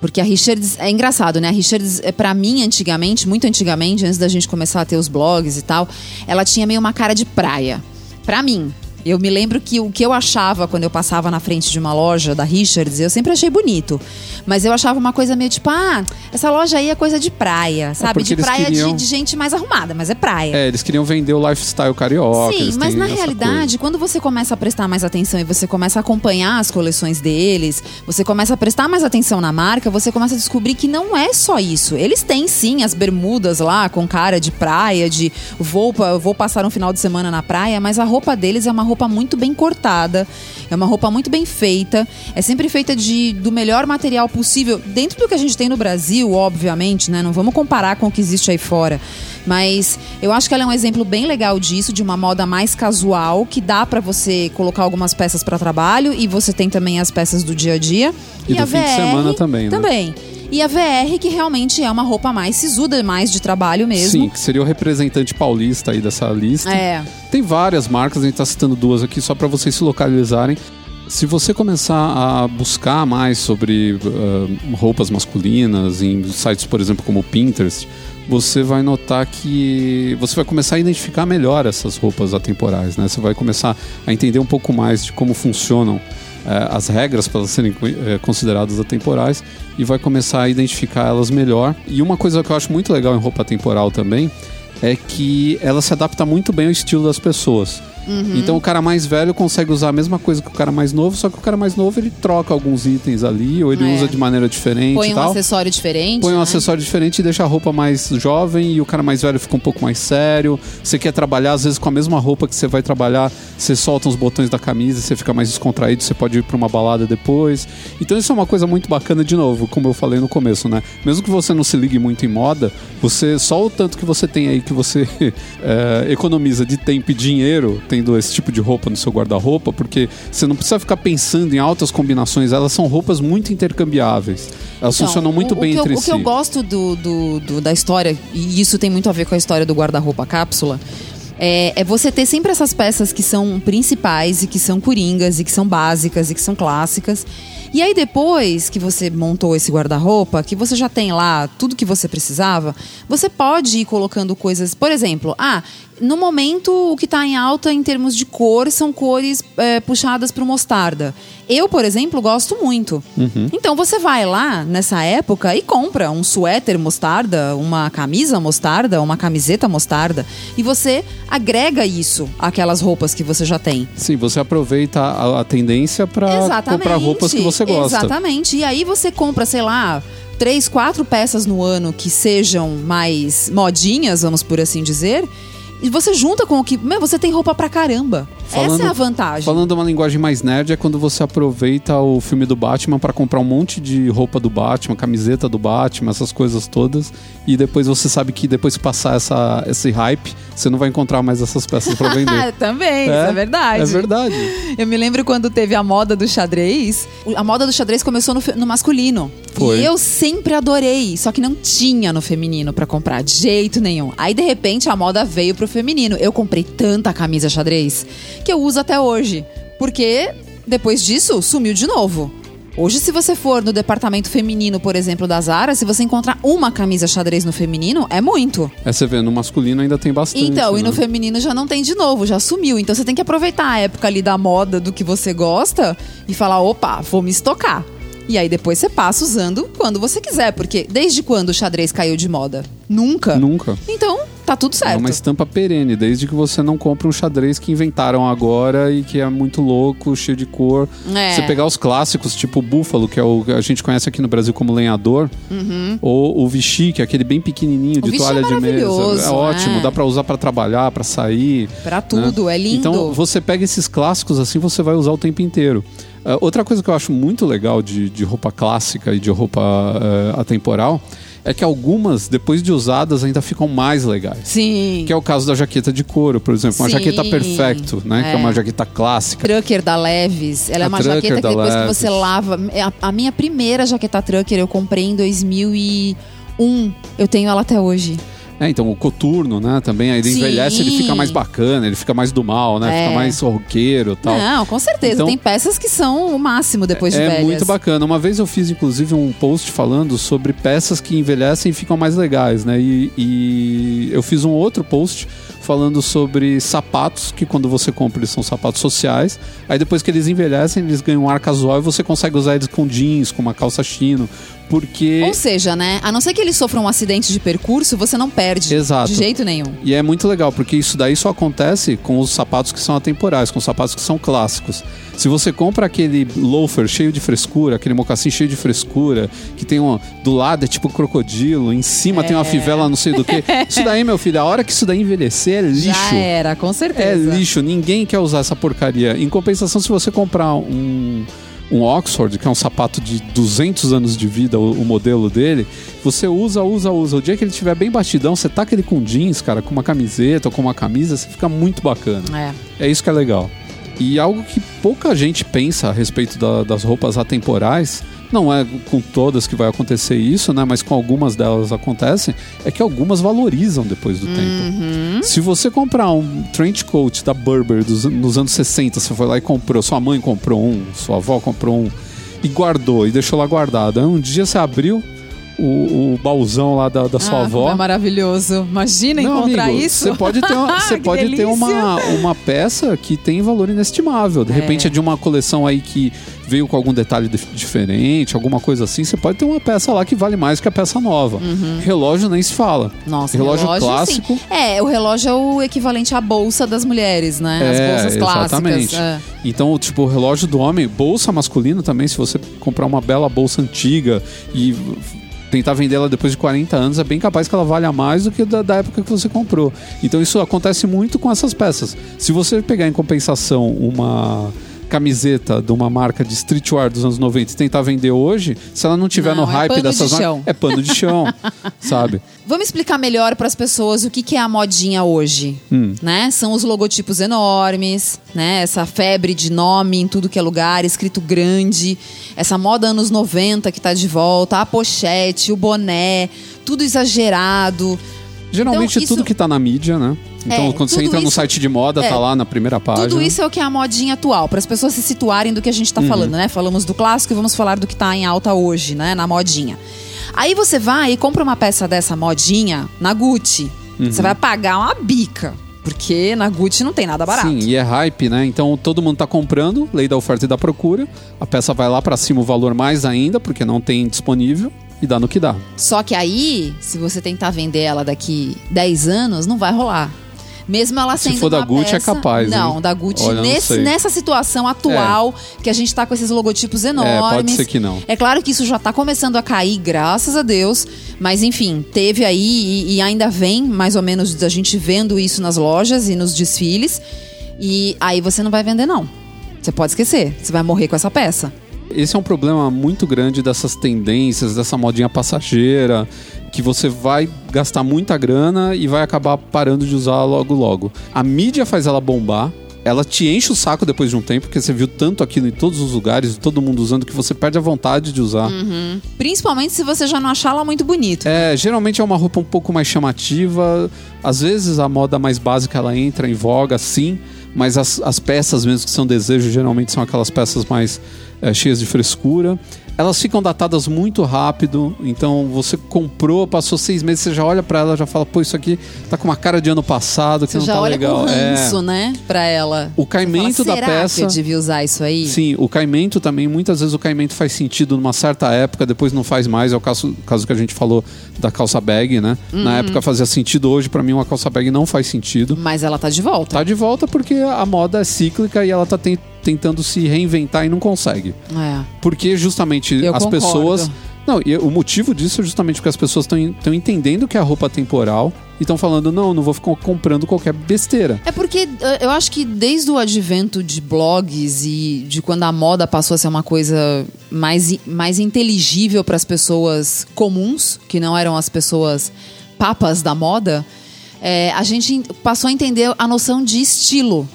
Porque a Richards é engraçado, né? A Richards, é, pra mim, antigamente, muito antigamente, antes da gente começar a ter os blogs e tal, ela tinha meio uma cara de praia. Pra mim. Eu me lembro que o que eu achava quando eu passava na frente de uma loja da Richards, eu sempre achei bonito. Mas eu achava uma coisa meio tipo, ah, essa loja aí é coisa de praia, sabe? porque de praia de- queriam- de, gente mais arrumada, mas é praia. É, eles queriam vender o lifestyle carioca. Sim, mas na realidade, quando você começa a prestar mais atenção e você começa a acompanhar as coleções deles, você começa a prestar mais atenção na marca, você começa a descobrir que não é só isso. Eles têm sim as bermudas lá com cara de praia, de vou, vou passar um final de semana na praia, mas a roupa deles é uma roupa muito bem cortada, é uma roupa muito bem feita, é sempre feita de, do melhor material possível, dentro do que a gente tem no Brasil, obviamente, né? Não vamos comparar com o que existe aí fora. Mas eu acho que ela é um exemplo bem legal disso, de uma moda mais casual, que dá pra você colocar algumas peças pra trabalho e você tem também as peças do dia a dia. E do fim de semana também, né? Também. E a VR, que realmente é uma roupa mais sisuda, mais de trabalho mesmo. Sim, que seria o representante paulista aí dessa lista. É. Tem várias marcas, a gente está citando duas aqui só para vocês se localizarem. Se você começar a buscar mais sobre ah, roupas masculinas em sites, por exemplo, como o Pinterest, você vai notar que você vai começar a identificar melhor essas roupas atemporais, né? Você vai começar a entender um pouco mais de como funcionam as regras para elas serem eh, consideradas atemporais e vai começar a identificar elas melhor. E uma coisa que eu acho muito legal em roupa temporal também é que ela se adapta muito bem ao estilo das pessoas. Uhum. Então o cara mais velho consegue usar a mesma coisa que o cara mais novo, só que o cara mais novo ele troca alguns itens ali, ou ele É. usa de maneira diferente Põe um tal. acessório diferente. Põe um né? acessório diferente e deixa a roupa mais jovem e o cara mais velho fica um pouco mais sério. Você quer trabalhar, às vezes, com a mesma roupa que você vai trabalhar, você solta os botões da camisa você fica mais descontraído, você pode ir pra uma balada depois. Então isso é uma coisa muito bacana, de novo, como eu falei no começo, né? Mesmo que você não se ligue muito em moda, você só o tanto que você tem aí que você é, (laughs) economiza de tempo e dinheiro tendo esse tipo de roupa no seu guarda-roupa, porque você não precisa ficar pensando em altas combinações, elas são roupas muito intercambiáveis. Elas Então, funcionam muito o- bem o entre eu, si. O que eu gosto do, do- do- da história, e isso tem muito a ver com a história do guarda-roupa cápsula, é, é você ter sempre essas peças que são principais e que são coringas e que são básicas e que são clássicas. E aí depois que você montou esse guarda-roupa, que você já tem lá tudo que você precisava, você pode ir colocando coisas, por exemplo, ah, no momento o que está em alta em termos de cor são cores é, puxadas para o mostarda. Eu, por exemplo, gosto muito. Então você vai lá nessa época e compra um suéter mostarda, uma camisa mostarda, uma camiseta mostarda e você agrega isso àquelas roupas que você já tem. Sim, você aproveita a, a tendência para comprar roupas que você gosta. Exatamente. E aí você compra, sei lá, três, quatro peças no ano que sejam mais modinhas, vamos por assim dizer. E você junta com o que. Meu, você tem roupa pra caramba. Essa é a vantagem. Falando uma linguagem mais nerd, é quando você aproveita o filme do Batman para comprar um monte de roupa do Batman, camiseta do Batman, essas coisas todas. E depois você sabe que depois que passar essa, esse hype, você não vai encontrar mais essas peças para vender. (laughs) Também, isso é verdade. É verdade. Eu me lembro quando teve a moda do xadrez. A moda do xadrez começou no, no masculino. Foi. E eu sempre adorei, só que não tinha no feminino pra comprar, de jeito nenhum. Aí, de repente, a moda veio pro feminino. Eu comprei tanta camisa xadrez que eu uso até hoje. Porque depois disso, sumiu de novo. Hoje, se você for no departamento feminino, por exemplo, da Zara, se você encontrar uma camisa xadrez no feminino, é muito. É, você vê, no masculino ainda tem bastante. Então, e né? no feminino já não tem de novo, já sumiu. Então você tem que aproveitar a época ali da moda do que você gosta e falar, opa, vou me estocar. E aí depois você passa usando quando você quiser, porque desde quando o xadrez caiu de moda? Nunca. Nunca. Então, tá tudo É certo. uma estampa perene, desde que você não compre um xadrez que inventaram agora e que é muito louco, cheio de cor. É. Você pegar os clássicos, tipo o Búfalo, que é o que a gente conhece aqui no Brasil como lenhador, ou o Vichy, que é aquele bem pequenininho de é toalha de mesa. É ótimo, é. dá pra usar pra trabalhar, pra sair. Pra tudo, né? é lindo. Então você pega esses clássicos assim, você vai usar o tempo inteiro. Ah, outra coisa que eu acho muito legal de, de roupa clássica e de roupa eh, atemporal é que algumas, depois de usadas, ainda ficam mais legais. Sim. Que é o caso da jaqueta de couro, por exemplo. Uma Sim. jaqueta perfecto, né? Que é É. uma jaqueta clássica. Trucker da Leves. Ela A é uma jaqueta que depois que Levi's. você lava. é A, a minha primeira jaqueta Trucker eu comprei em 2001. Eu tenho ela até hoje. É, então o coturno, né? Também aí ele Sim. envelhece, ele fica mais bacana, ele fica mais do mal, né? É. Fica mais roqueiro e tal. Não, com certeza. Então- Tem peças que são o máximo depois de é velhas. muito bacana. Uma vez eu fiz, inclusive, um post falando sobre peças que envelhecem e ficam mais legais, né? E, e eu fiz um outro post falando sobre sapatos, que quando você compra eles são sapatos sociais. Aí depois que eles envelhecem, eles ganham um ar casual e você consegue usar eles com jeans, com uma calça chino. Porque. Ou seja, né? A não ser que ele sofra um acidente de percurso, você não perde. Exato. De jeito nenhum. E é muito legal, porque isso daí só acontece com os sapatos que são atemporais, com os sapatos que são clássicos. Se você compra aquele loafer cheio de frescura, aquele mocassim cheio de frescura, que tem um. Do lado é tipo crocodilo, em cima tem uma fivela não sei do que. (laughs) Isso daí, meu filho, a hora que isso daí envelhecer é lixo. Já era, com É certeza. lixo, ninguém quer usar essa porcaria. Em compensação, se você comprar um, um Oxford, que é um sapato de 200 anos de vida, o, o modelo dele, você usa, usa, usa. O dia que ele estiver bem batidão, você taca ele com jeans, cara, com uma camiseta ou com uma camisa, você fica muito bacana. É. É isso que é legal. E algo que pouca gente pensa a respeito da- das roupas atemporais, não é com todas que vai acontecer isso, né? Mas com algumas delas acontece, é que algumas valorizam depois do tempo. Se você comprar um trench coat da Burberry dos, nos anos 60, você foi lá e comprou, sua mãe comprou um, sua avó comprou um, e guardou, e deixou lá guardado. Aí um dia você abriu o, o baúzão lá da, da sua Ah, avó. É maravilhoso. Imagina Não, encontrar amigo, isso. Você pode ter, uma, (laughs) você pode ter uma, uma peça que tem valor inestimável. De repente é de uma coleção aí que veio com algum detalhe dif- diferente, alguma coisa assim. Você pode ter uma peça lá que vale mais que a peça nova. Relógio nem se fala. Uhum. Nossa, relógio, relógio, clássico. sim. É, o relógio é o equivalente à bolsa das mulheres, né? As É, bolsas clássicas. exatamente. É. Então, tipo, o relógio do homem, bolsa masculina também, se você comprar uma bela bolsa antiga e tentar vender ela depois de 40 anos, é bem capaz que ela valha mais do que da, da época que você comprou. Então isso acontece muito com essas peças. Se você pegar em compensação uma camiseta de uma marca de streetwear dos anos 90 e tentar vender hoje, se ela não tiver Não, no é hype pano dessas de marcas, é pano de chão, (laughs) sabe? Vamos explicar melhor para as pessoas o que, que é a modinha hoje, Hum. né? São os logotipos enormes, né? Essa febre de nome em tudo que é lugar, escrito grande, essa moda anos 90 que tá de volta, a pochete, o boné, tudo exagerado. Geralmente Então, isso- tudo que tá na mídia, né? Então, É, quando você entra no isso- site de moda, é, tá lá na primeira página. Tudo isso é o que é a modinha atual, para as pessoas se situarem do que a gente tá falando, né? Falamos do clássico e vamos falar do que tá em alta hoje, né? Na modinha. Aí você vai e compra uma peça dessa modinha na Gucci. Você vai pagar uma bica. Porque na Gucci não tem nada barato. Sim, e é hype, né? Então todo mundo tá comprando, lei da oferta e da procura. A peça vai lá pra cima o valor mais ainda, porque não tem disponível e dá no que dá. Só que aí, se você tentar vender ela daqui 10 anos, não vai rolar. Mesmo ela Se sendo for da Gucci, é peça- capaz, Não, hein? da Gucci, Olha, nesse- nessa situação atual, que a gente tá com esses logotipos enormes. É, pode ser que não. É claro que isso já tá começando a cair, graças a Deus. Mas enfim, teve aí e, e ainda vem, mais ou menos, a gente vendo isso nas lojas e nos desfiles. E aí você não vai vender, não. Você pode esquecer. Você vai morrer com essa peça. Esse é um problema muito grande dessas tendências, dessa modinha passageira, que você vai gastar muita grana e vai acabar parando de usar logo logo. A mídia faz ela bombar. Ela te enche o saco depois de um tempo, porque você viu tanto aquilo em todos os lugares, todo mundo usando, que você perde a vontade de usar. Principalmente se você já não achar ela muito bonita. É, geralmente é uma roupa um pouco mais chamativa. Às vezes a moda mais básica ela entra em voga, sim. Mas as, as peças mesmo que são desejo, geralmente são aquelas peças mais é, cheias de frescura. Elas ficam datadas muito rápido. Então você comprou, passou seis meses, você já olha pra ela já fala, pô, isso aqui tá com uma cara de ano passado, que Você não já tá olha legal. com ranço, é. né? Pra ela. O caimento fala, da peça. que eu devia usar isso aí? Sim, o caimento também, muitas vezes o caimento faz sentido numa certa época, depois não faz mais. É o caso, caso que a gente falou da calça bag, né? Uhum. Na época fazia sentido, hoje pra mim uma calça bag não faz sentido. Mas ela tá de volta. Tá de volta porque a moda é cíclica e ela tá ten- tentando se reinventar e não consegue. É. Porque justamente Eu as concordo. pessoas. Não, e o motivo disso é justamente porque as pessoas estão entendendo que é a roupa temporal e estão falando, não, não vou ficar comprando qualquer besteira. É porque eh, eu acho que desde o advento de blogs e de quando a moda passou a ser uma coisa mais, mais inteligível para as pessoas comuns, que não eram as pessoas papas da moda, eh, a gente en- passou a entender a noção de estilo.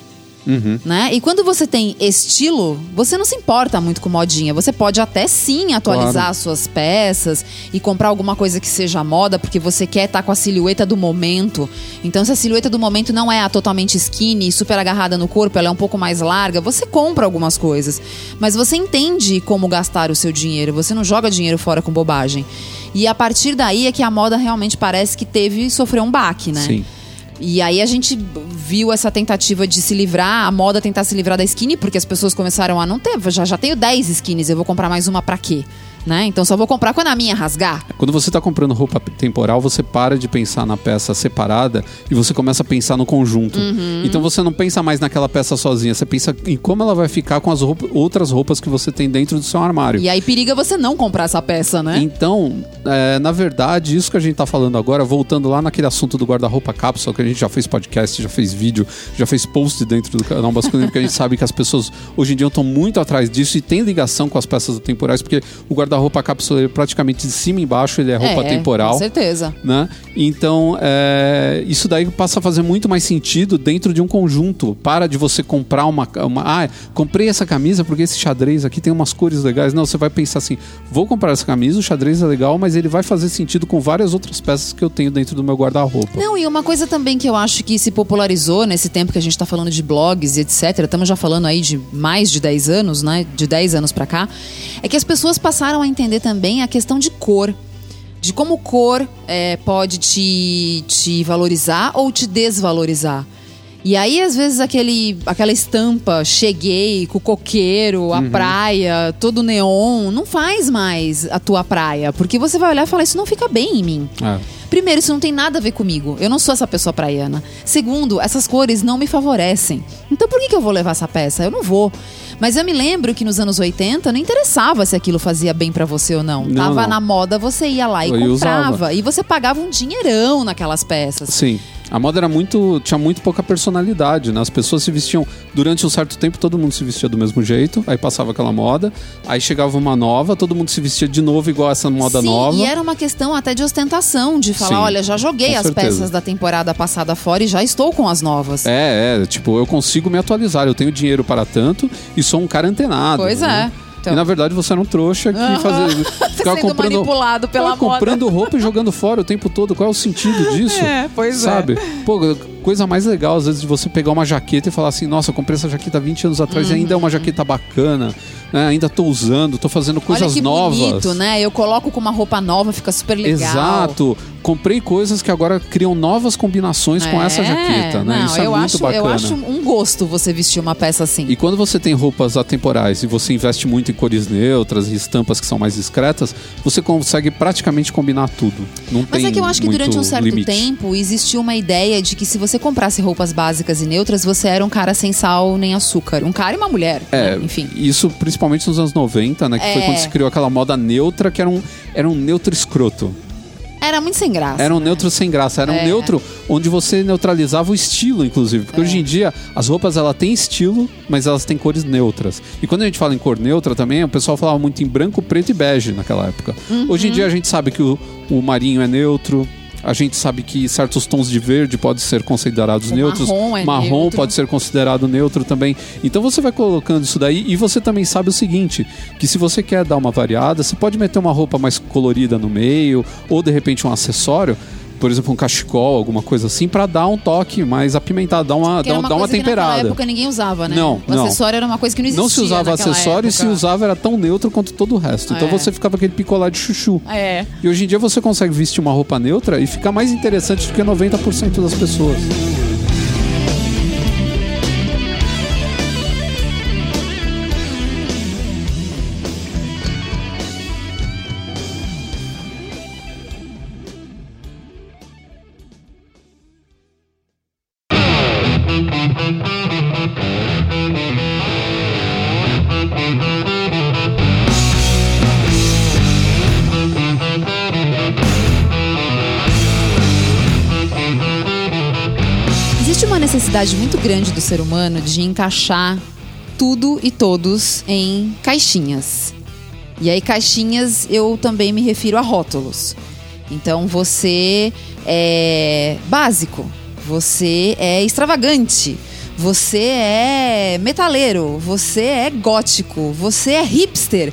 Uhum. Né? E quando você tem estilo, você não se importa muito com modinha. Você pode até sim atualizar Claro. as suas peças e comprar alguma coisa que seja moda, porque você quer estar com a silhueta do momento. Então, se a silhueta do momento não é a totalmente skinny, super agarrada no corpo, ela é um pouco mais larga, você compra algumas coisas. Mas você entende como gastar o seu dinheiro, você não joga dinheiro fora com bobagem. E a partir daí é que a moda realmente parece que teve sofreu um baque, né? Sim. E aí a gente viu essa tentativa de se livrar, a moda tentar se livrar da skinny, porque as pessoas começaram a não ter, já, já tenho 10 skins, eu vou comprar mais uma pra quê? Né? Então só vou comprar quando a minha rasgar. Quando você está comprando roupa temporal, você para de pensar na peça separada e você começa a pensar no conjunto. Uhum. Então você não pensa mais naquela peça sozinha, você pensa em como ela vai ficar com as roupa- outras roupas que você tem dentro do seu armário. E aí periga você não comprar essa peça, né? Então, é, na verdade, isso que a gente tá falando agora, voltando lá naquele assunto do guarda-roupa cápsula, que a gente já fez podcast, já fez vídeo, já fez post dentro do canal masculino, porque a gente sabe que as pessoas hoje em dia estão muito atrás disso e tem ligação com as peças temporais, porque o guarda-roupa ele é praticamente de cima e embaixo, ele é roupa é, temporal Com certeza. né? Então, é, isso daí passa a fazer muito mais sentido dentro de um conjunto. Para de você comprar uma, uma. Ah, comprei essa camisa porque esse xadrez aqui tem umas cores legais. Não, você vai pensar assim: vou comprar essa camisa, o xadrez é legal, mas ele vai fazer sentido com várias outras peças que eu tenho dentro do meu guarda-roupa. Não, e uma coisa também que eu acho que se popularizou nesse tempo que a gente tá falando de blogs e etc. Estamos já falando aí de mais de 10 anos, né? De 10 anos pra cá. É que as pessoas passaram a entender também a questão de cor. De como cor é, pode te, te valorizar ou te desvalorizar. E aí, às vezes, aquele, aquela estampa, cheguei, com o coqueiro, a praia, todo neon, não faz mais a tua praia. Porque você vai olhar e falar, isso não fica bem em mim. É. Primeiro, isso não tem nada a ver comigo. Eu não sou essa pessoa praiana. Segundo, essas cores não me favorecem. Então por que, que eu vou levar essa peça? Eu não vou. Mas eu me lembro que nos anos 80 não interessava se aquilo fazia bem pra você ou não. Não, Tava não. na moda, você ia lá e Eu comprava. usava. E você pagava um dinheirão naquelas peças. Sim. A moda era muito. tinha muito pouca personalidade, né? As pessoas se vestiam. Durante um certo tempo, todo mundo se vestia do mesmo jeito, aí passava aquela moda, aí chegava uma nova, todo mundo se vestia de novo igual essa moda Sim, nova. e era uma questão até de ostentação, de falar, Sim, olha, já joguei as certeza. peças da temporada passada fora e já estou com as novas. É, é, tipo, eu consigo me atualizar, eu tenho dinheiro para tanto e sou um cara antenado. Pois né? é. Então. E na verdade você era um trouxa que fazia. (laughs) Ficava comprando. manipulado pela comprando roupa e jogando fora o tempo todo. Qual é o sentido (laughs) disso? É, pois é. Sabe? Pô, coisa mais legal, às vezes, de você pegar uma jaqueta e falar assim, nossa, eu comprei essa jaqueta há 20 anos atrás e ainda é uma jaqueta bacana. né? Ainda tô usando, tô fazendo coisas Olha que novas. bonito, né? Eu coloco com uma roupa nova, fica super legal. Exato. Comprei coisas que agora criam novas combinações com essa É, jaqueta, né? Não, Isso é eu muito acho, bacana. Eu acho um gosto você vestir uma peça assim. E quando você tem roupas atemporais e você investe muito em cores neutras e estampas que são mais discretas, você consegue praticamente combinar tudo. Não Mas tem é que eu acho que durante um certo limite. tempo existiu uma ideia de que se você comprasse roupas básicas e neutras, você era um cara sem sal nem açúcar. Um cara e uma mulher. É, né? Enfim. isso principalmente nos anos 90, né? Que foi É. quando se criou aquela moda neutra, que era um, era um neutro escroto. Era muito sem graça. Era um né? neutro sem graça. Era um É. neutro onde você neutralizava o estilo, inclusive. É. Porque hoje em dia, as roupas, ela têm estilo, mas elas têm cores neutras. E quando a gente fala em cor neutra também, o pessoal falava muito em branco, preto e bege naquela época. Uhum. Hoje em dia, a gente sabe que o, o marinho é neutro. A gente sabe que certos tons de verde podem ser considerados O neutros. marrom é marrom neutro. pode ser considerado neutro também. Então você vai colocando isso daí e você também sabe o seguinte: que se você quer dar uma variada, você pode meter uma roupa mais colorida no meio, ou de repente um acessório, por exemplo, um cachecol, alguma coisa assim, pra dar um toque mais apimentado, dar uma, dar, uma que temperada. naquela época ninguém usava, né? Não, o não. acessório era uma coisa que não existia Não se usava acessório e se época. usava era tão neutro quanto todo o resto. Então É. você ficava aquele picolé de chuchu. É. E hoje em dia você consegue vestir uma roupa neutra e ficar mais interessante do que 90% das pessoas. Grande do ser humano de encaixar tudo e todos em caixinhas. E aí, caixinhas, eu também me refiro a rótulos. Então, você é básico, você é extravagante, você é metaleiro, você é gótico, você é hipster.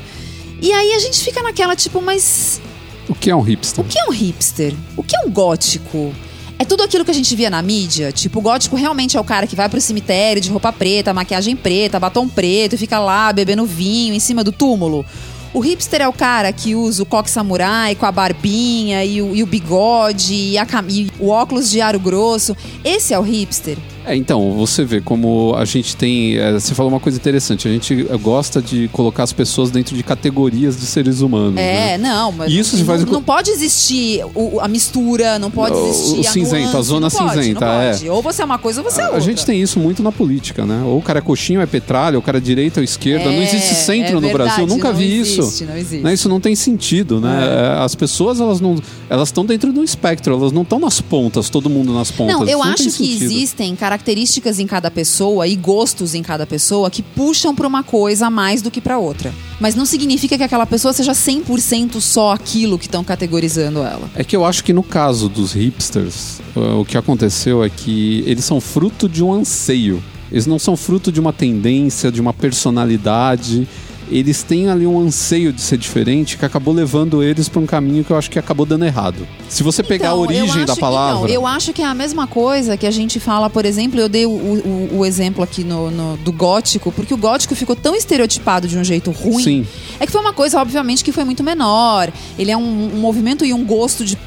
E aí a gente fica naquela tipo, mas O que é um hipster? o que é um hipster? O que é um gótico? É tudo aquilo que a gente via na mídia. Tipo, o gótico realmente é o cara que vai pro cemitério de roupa preta, maquiagem preta, batom preto e fica lá bebendo vinho em cima do túmulo. O hipster é o cara que usa o coque samurai com a barbinha e o, e o bigode e, a e o óculos de aro grosso. Esse é o hipster. É, então, você vê como a gente tem. é, você falou uma coisa interessante. A gente é, gosta de colocar as pessoas dentro de categorias de seres humanos. É, né? não, mas isso não, faz não, não pode existir o- a mistura, não pode O- existir o a cinzento, a nuance, zona não pode, cinzenta, não é. pode. Ou você é uma coisa ou você é A, outra. a gente tem isso muito na política, né? Ou o cara é coxinha ou é petralha, ou o cara é direita ou esquerda. não É, existe centro é no verdade, Brasil. Eu nunca não vi existe, isso. não existe. Né? Isso não tem sentido, né? É, As pessoas, elas não. Elas estão dentro do espectro, elas não estão nas pontas, todo mundo nas pontas. Não, eu acho que sentido. existem características em cada pessoa e gostos em cada pessoa que puxam pra uma coisa mais do que pra outra. Mas não significa que aquela pessoa seja 100% só aquilo que estão categorizando ela. É que eu acho que no caso dos hipsters, uh, o que aconteceu é que eles são fruto de um anseio. Eles não são fruto de uma tendência, de uma personalidade. Eles têm ali um anseio de ser diferente que acabou levando eles para um caminho que eu acho que acabou dando errado. Se você pegar a Então, origem da que- palavra. então, eu acho que é a mesma coisa que a gente fala, por exemplo, eu dei o, o- o exemplo aqui no, no- do gótico, porque o gótico ficou tão estereotipado de um jeito ruim. Sim. É que foi uma coisa, obviamente, que foi muito menor. Ele é um, um movimento e um gosto de,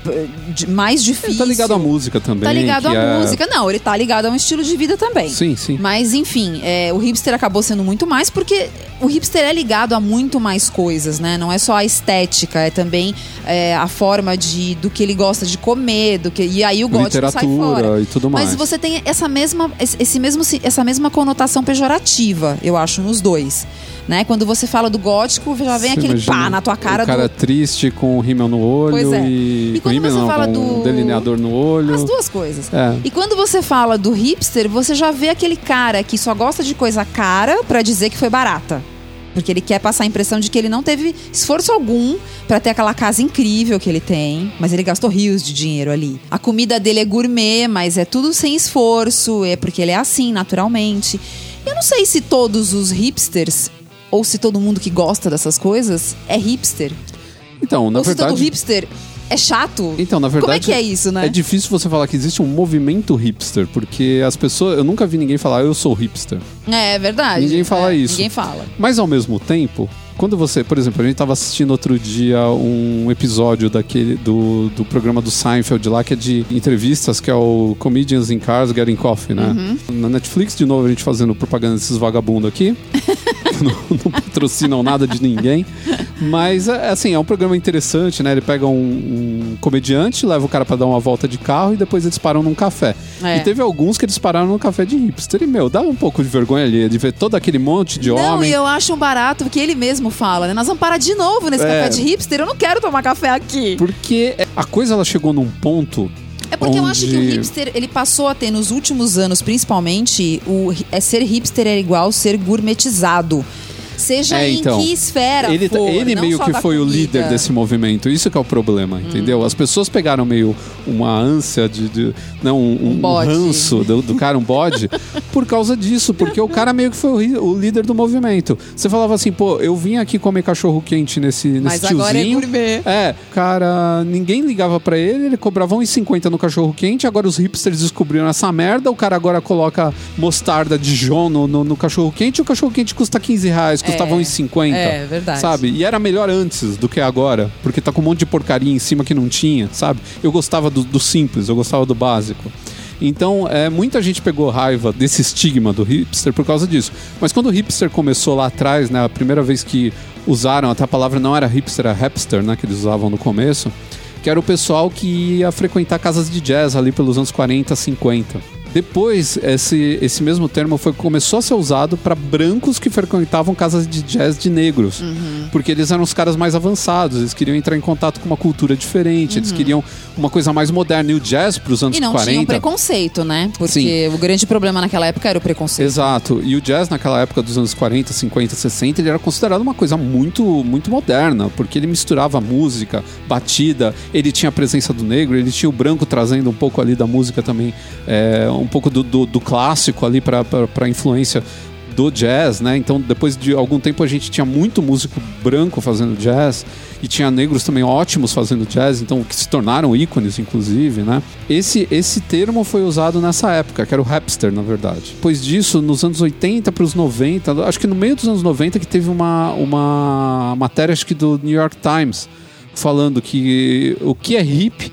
de- mais difícil. Ele tá ligado à música também. Tá ligado à é- música. Não, ele tá ligado a um estilo de vida também. Sim, sim. Mas, enfim, é, o hipster acabou sendo muito mais porque o hipster é ligado a muito mais coisas, né? Não é só a estética, é também é, a forma de, do que ele gosta de comer, do que e aí o gótico sai fora. e tudo mais. Mas você tem essa mesma, esse mesmo, essa mesma conotação pejorativa, eu acho, nos dois. Né? Quando você fala do gótico, já vem Você aquele pá na tua cara O cara do. triste com rímel no olho Pois é. e. E quando você não, fala do- um delineador no olho. As duas coisas. É. E quando você fala do hipster, você já vê aquele cara que só gosta de coisa cara pra dizer que foi barata. Porque ele quer passar a impressão de que ele não teve esforço algum pra ter aquela casa incrível que ele tem, mas ele gastou rios de dinheiro ali. A comida dele é gourmet, mas é tudo sem esforço, é porque ele é assim, naturalmente. Eu não sei se todos os hipsters, ou se todo mundo que gosta dessas coisas, é hipster. Então, na ou se verdade. todo hipster é chato. Então, na verdade. Como é que é isso, né? É difícil você falar que existe um movimento hipster, porque as pessoas. Eu nunca vi ninguém falar, eu sou hipster. É, é verdade. Ninguém fala É, isso. Ninguém fala. Mas ao mesmo tempo, quando você. Por exemplo, a gente tava assistindo outro dia um episódio daquele do, do programa do Seinfeld lá, que é de entrevistas, que é o Comedians in Cars Getting Coffee, né? Uhum. Na Netflix, de novo, a gente fazendo propaganda desses vagabundos aqui. (laughs) (laughs) não, não patrocinam nada de ninguém. Mas, é, assim, é um programa interessante, né? Ele pega um, um comediante, leva o cara pra dar uma volta de carro e depois eles param num café. É. E teve alguns que eles pararam num café de hipster. E, meu, dá um pouco de vergonha ali de ver todo aquele monte de não, homem. e eu acho um barato que ele mesmo fala, né? Nós vamos parar de novo nesse É. café de hipster. Eu não quero tomar café aqui. Porque a coisa ela chegou num ponto. É porque eu acho que o onde- hipster, ele passou a ter nos últimos anos, principalmente, o é ser hipster é igual ser gourmetizado. Seja É, em então, que esfera Ele, for, ele meio que foi o comida. líder desse movimento. Isso que é o problema, entendeu? As pessoas pegaram meio uma ânsia de. de não, um, um, Um ranço do, do cara, um bode, (laughs) por causa disso. Porque o cara meio que foi o, o líder do movimento. Você falava assim, pô, eu vim aqui comer cachorro quente nesse, nesse Mas tiozinho. agora é gourmet. É, cara, ninguém ligava pra ele, ele cobrava 1,50 no cachorro quente. Agora os hipsters descobriram essa merda. O cara agora coloca mostarda de Dijon no, no, no cachorro quente. E o cachorro quente custa 15 reais, custava É, 1,50. é verdade. Sabe? E era melhor antes do que agora, porque tá com um monte de porcaria em cima que não tinha, sabe? Eu gostava do, do simples, eu gostava do básico. Então, é, muita gente pegou raiva desse estigma do hipster por causa disso. Mas quando o hipster começou lá atrás, né, a primeira vez que usaram, até a palavra não era hipster, era hipster, né, que eles usavam no começo, que era o pessoal que ia frequentar casas de jazz ali pelos anos 40, 50. Depois, esse, esse mesmo termo foi, começou a ser usado para brancos que frequentavam casas de jazz de negros. Uhum. Porque eles eram os caras mais avançados, eles queriam entrar em contato com uma cultura diferente, eles queriam uma coisa mais moderna. E o jazz para os anos Uhum. E não 40. tinha um preconceito, né? Porque o grande problema naquela época era o preconceito. Exato. E o jazz naquela época dos anos 40, 50, 60, ele era considerado uma coisa muito, muito moderna, porque ele misturava música, batida, ele tinha a presença do negro, ele tinha o branco trazendo um pouco ali da música também, é, um pouco do, do, do clássico ali para a influência do jazz, né? Então, depois de algum tempo, a gente tinha muito músico branco fazendo jazz e tinha negros também ótimos fazendo jazz, então que se tornaram ícones, inclusive, né? Esse, esse termo foi usado nessa época, que era o rapster, na verdade. Depois disso, nos anos 80 para os 90, acho que no meio dos anos 90 que teve uma, uma matéria, acho que do New York Times, falando que o que é hip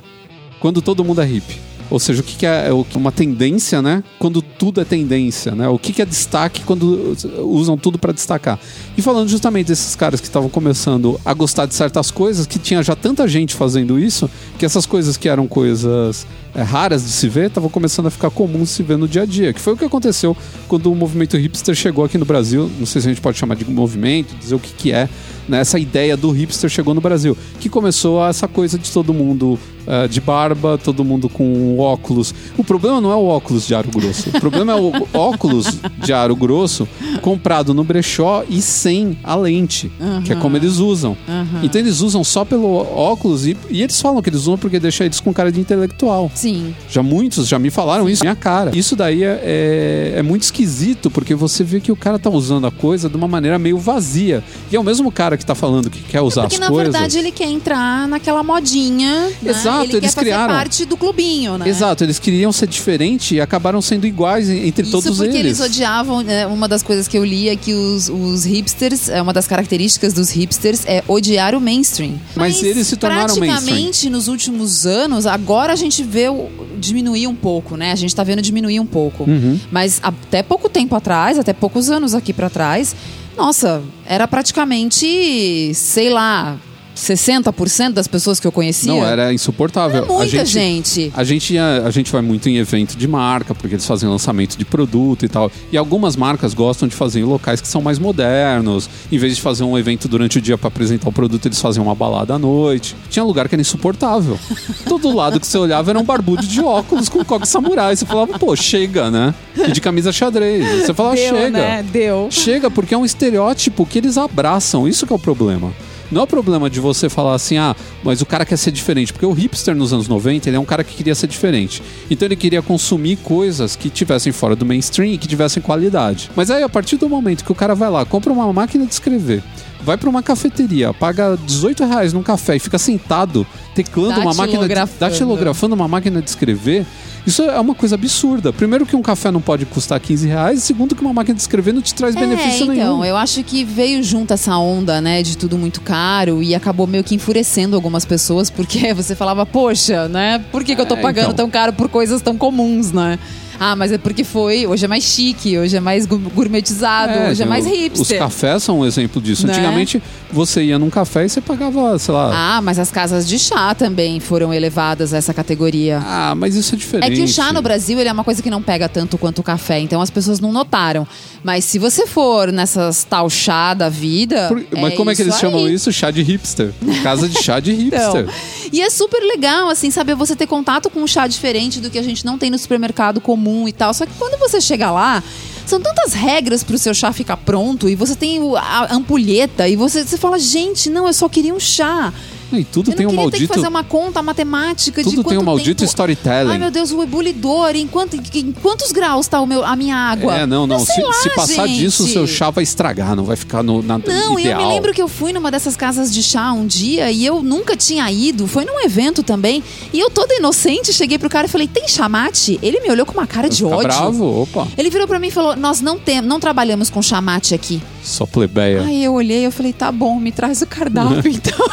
quando todo mundo é hip. Ou seja, o que, que é que- uma tendência, né? Quando tudo é tendência, né? O que, que é destaque quando usam tudo para destacar. E falando justamente desses caras que estavam começando a gostar de certas coisas, que tinha já tanta gente fazendo isso, que essas coisas que eram coisas é, raras de se ver, estavam começando a ficar comuns de se ver no dia a dia. Que foi o que aconteceu quando o movimento hipster chegou aqui no Brasil. Não sei se a gente pode chamar de movimento, dizer o que, que é. Né? Essa ideia do hipster chegou no Brasil. Que começou essa coisa de todo mundo eh, de barba, todo mundo com óculos. O problema não é o óculos de aro grosso. O problema é o (laughs) óculos de aro grosso comprado no brechó e sem a lente, que é como eles usam. Então eles usam só pelo óculos e, e eles falam que eles usam porque deixa eles com cara de intelectual. Sim. Já muitos já me falaram isso na minha cara. Isso daí é, é, é muito esquisito, porque você vê que o cara tá usando a coisa de uma maneira meio vazia. E é o mesmo cara que tá falando que quer usar Porque as na coisas. verdade ele quer entrar naquela modinha. né? Exato, ele eles quer criaram. parte do clubinho, né? Exato, eles queriam ser diferente e acabaram sendo iguais en- entre Isso todos porque eles. eles odiavam. né, uma das coisas que eu li é que os, os hipsters, é uma das características dos hipsters é odiar o mainstream. Mas eles se tornaram praticamente nos últimos anos, agora a gente vê o, diminuir um pouco, né? A gente tá vendo diminuir um pouco. Uhum. Mas até pouco tempo atrás, até poucos anos aqui pra trás, nossa, era praticamente, sei lá, 60% das pessoas que eu conhecia. Não, era insuportável. Era muita a gente, gente. A gente, ia- a gente vai muito em evento de marca, porque eles fazem lançamento de produto e tal. E algumas marcas gostam de fazer em locais que são mais modernos. Em vez de fazer um evento durante o dia para apresentar o produto, eles fazem uma balada à noite. Tinha lugar que era insuportável. (laughs) Todo lado que você olhava era um barbudo de óculos com coque samurai. Você falava, pô, chega, né? E de camisa xadrez. Você falava, Deu, chega. né? Deu. Chega, porque é um estereótipo que eles abraçam. Isso que é o problema. Não é o problema de você falar assim, ah, mas o cara quer ser diferente. Porque o hipster nos anos 90, ele é um cara que queria ser diferente. Então ele queria consumir coisas que tivessem fora do mainstream e que tivessem qualidade. Mas aí, a partir do momento que o cara vai lá, compra uma máquina de escrever, vai pra uma cafeteria, paga 18 reais num café e fica sentado teclando uma máquina de, Datilografando. uma máquina de escrever, isso é uma coisa absurda. Primeiro que um café não pode custar 15 reais, segundo que uma máquina de escrever não te traz benefício é, então, nenhum. eu acho que veio junto essa onda, né, de tudo muito caro e acabou meio que enfurecendo algumas pessoas, porque (laughs) você falava, poxa, né, por que, que eu tô É, pagando então. tão caro por coisas tão comuns, né? Ah, mas é porque foi, hoje é mais chique, hoje é mais gourmetizado, hoje é mais hipster. Os cafés são um exemplo disso. Né? Antigamente, você ia num café e você pagava, sei lá. Ah, mas as casas de chá também foram elevadas a essa categoria. Ah, mas isso é É diferente. que o chá no Brasil ele é uma coisa que não pega tanto quanto o café, então as pessoas não notaram. Mas se você for nessas tal chá da vida. Por- mas como é que eles chamam aí. isso? Chá de hipster. Casa de chá de (laughs) Então, hipster. e é super legal, assim, saber você ter contato com um chá diferente do que a gente não tem no supermercado comum e tal. Só que quando você chega lá, São tantas regras pro seu chá ficar pronto e você tem o- a ampulheta e você, você fala, gente, não, eu só queria um chá. E tudo eu tem um queria ter que maldito. fazer uma conta matemática de Tudo tem um maldito tempo... storytelling. Ai, meu Deus, o ebulidor, em, quanto, em quantos graus tá o meu, a minha água? É, não, não. Se, lá, se passar gente. disso, o seu chá vai estragar, não vai ficar no, na Não, ideal. eu me lembro que eu fui numa dessas casas de chá um dia e eu nunca tinha ido. Foi num evento também. E eu toda inocente cheguei pro cara e falei: tem chamate? Ele me olhou com uma cara de ódio. bravo, opa, Ele virou pra mim e falou: Nós não temos, não trabalhamos com chamate aqui. só plebeia. Aí eu olhei, eu falei: Tá bom, me traz o cardápio (laughs) então.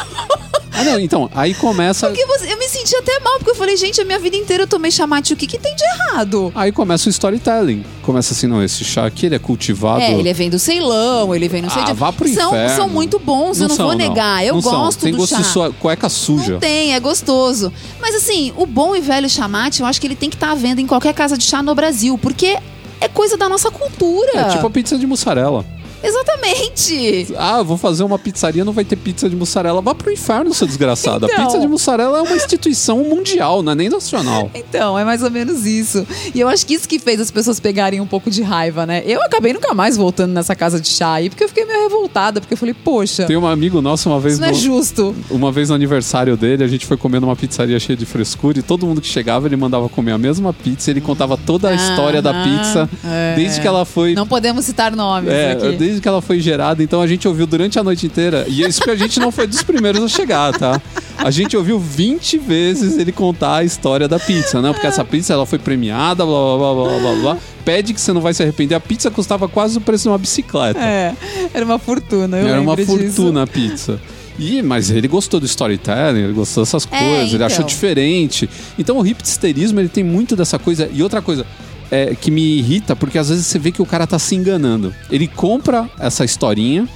Ah, não, então, aí começa. Porque você- eu me senti até mal, porque eu falei: Gente, a minha vida inteira eu tomei chamate, o que, que tem de errado? Aí começa o storytelling. Começa assim, não, esse chá aqui ele é cultivado. É, ele vem do Ceilão, ele vem não sei ah, de vá pro são, inferno. são muito bons, eu não são, vou negar. Eu Não são. gosto Tem do gosto chá. de sua cueca suja. Não tem, é gostoso. Mas assim, o bom e velho chamate, eu acho que ele tem que estar à venda em qualquer casa de chá no Brasil, porque é coisa da nossa cultura. É tipo a pizza de mussarela. Exatamente. Ah, vou fazer uma pizzaria, não vai ter pizza de mussarela. Vá pro inferno, seu desgraçado. Então. A pizza de mussarela é uma instituição mundial, não é nem nacional. Então, é mais ou menos isso. E eu acho que isso que fez as pessoas pegarem um pouco de raiva, né? Eu acabei nunca mais voltando nessa casa de chá aí, porque eu fiquei meio revoltada, porque eu falei, poxa, Tem um amigo nosso uma vez isso não é no- justo. Uma vez no aniversário dele, a gente foi comer numa pizzaria cheia de frescura e todo mundo que chegava ele mandava comer a mesma pizza. Ele contava toda a história da Aham, pizza é. desde que ela foi. Não podemos citar nomes É, aqui. desde que ela foi gerada, então a gente ouviu durante a noite inteira. E isso que a gente não foi dos primeiros a chegar, tá? A gente ouviu 20 vezes ele contar a história da pizza, né? Porque essa pizza ela foi premiada, blá blá blá blá blá blá. Pede que você não vai se arrepender. A pizza custava quase o preço de uma bicicleta. É, era uma fortuna, eu Era uma disso. fortuna a pizza. E, mas ele gostou do storytelling, ele gostou dessas É, coisas, ele então. achou diferente. Então o hipsterismo ele tem muito dessa coisa. E outra coisa é, que me irrita, porque às vezes você vê que o cara tá se enganando. Ele compra essa historinha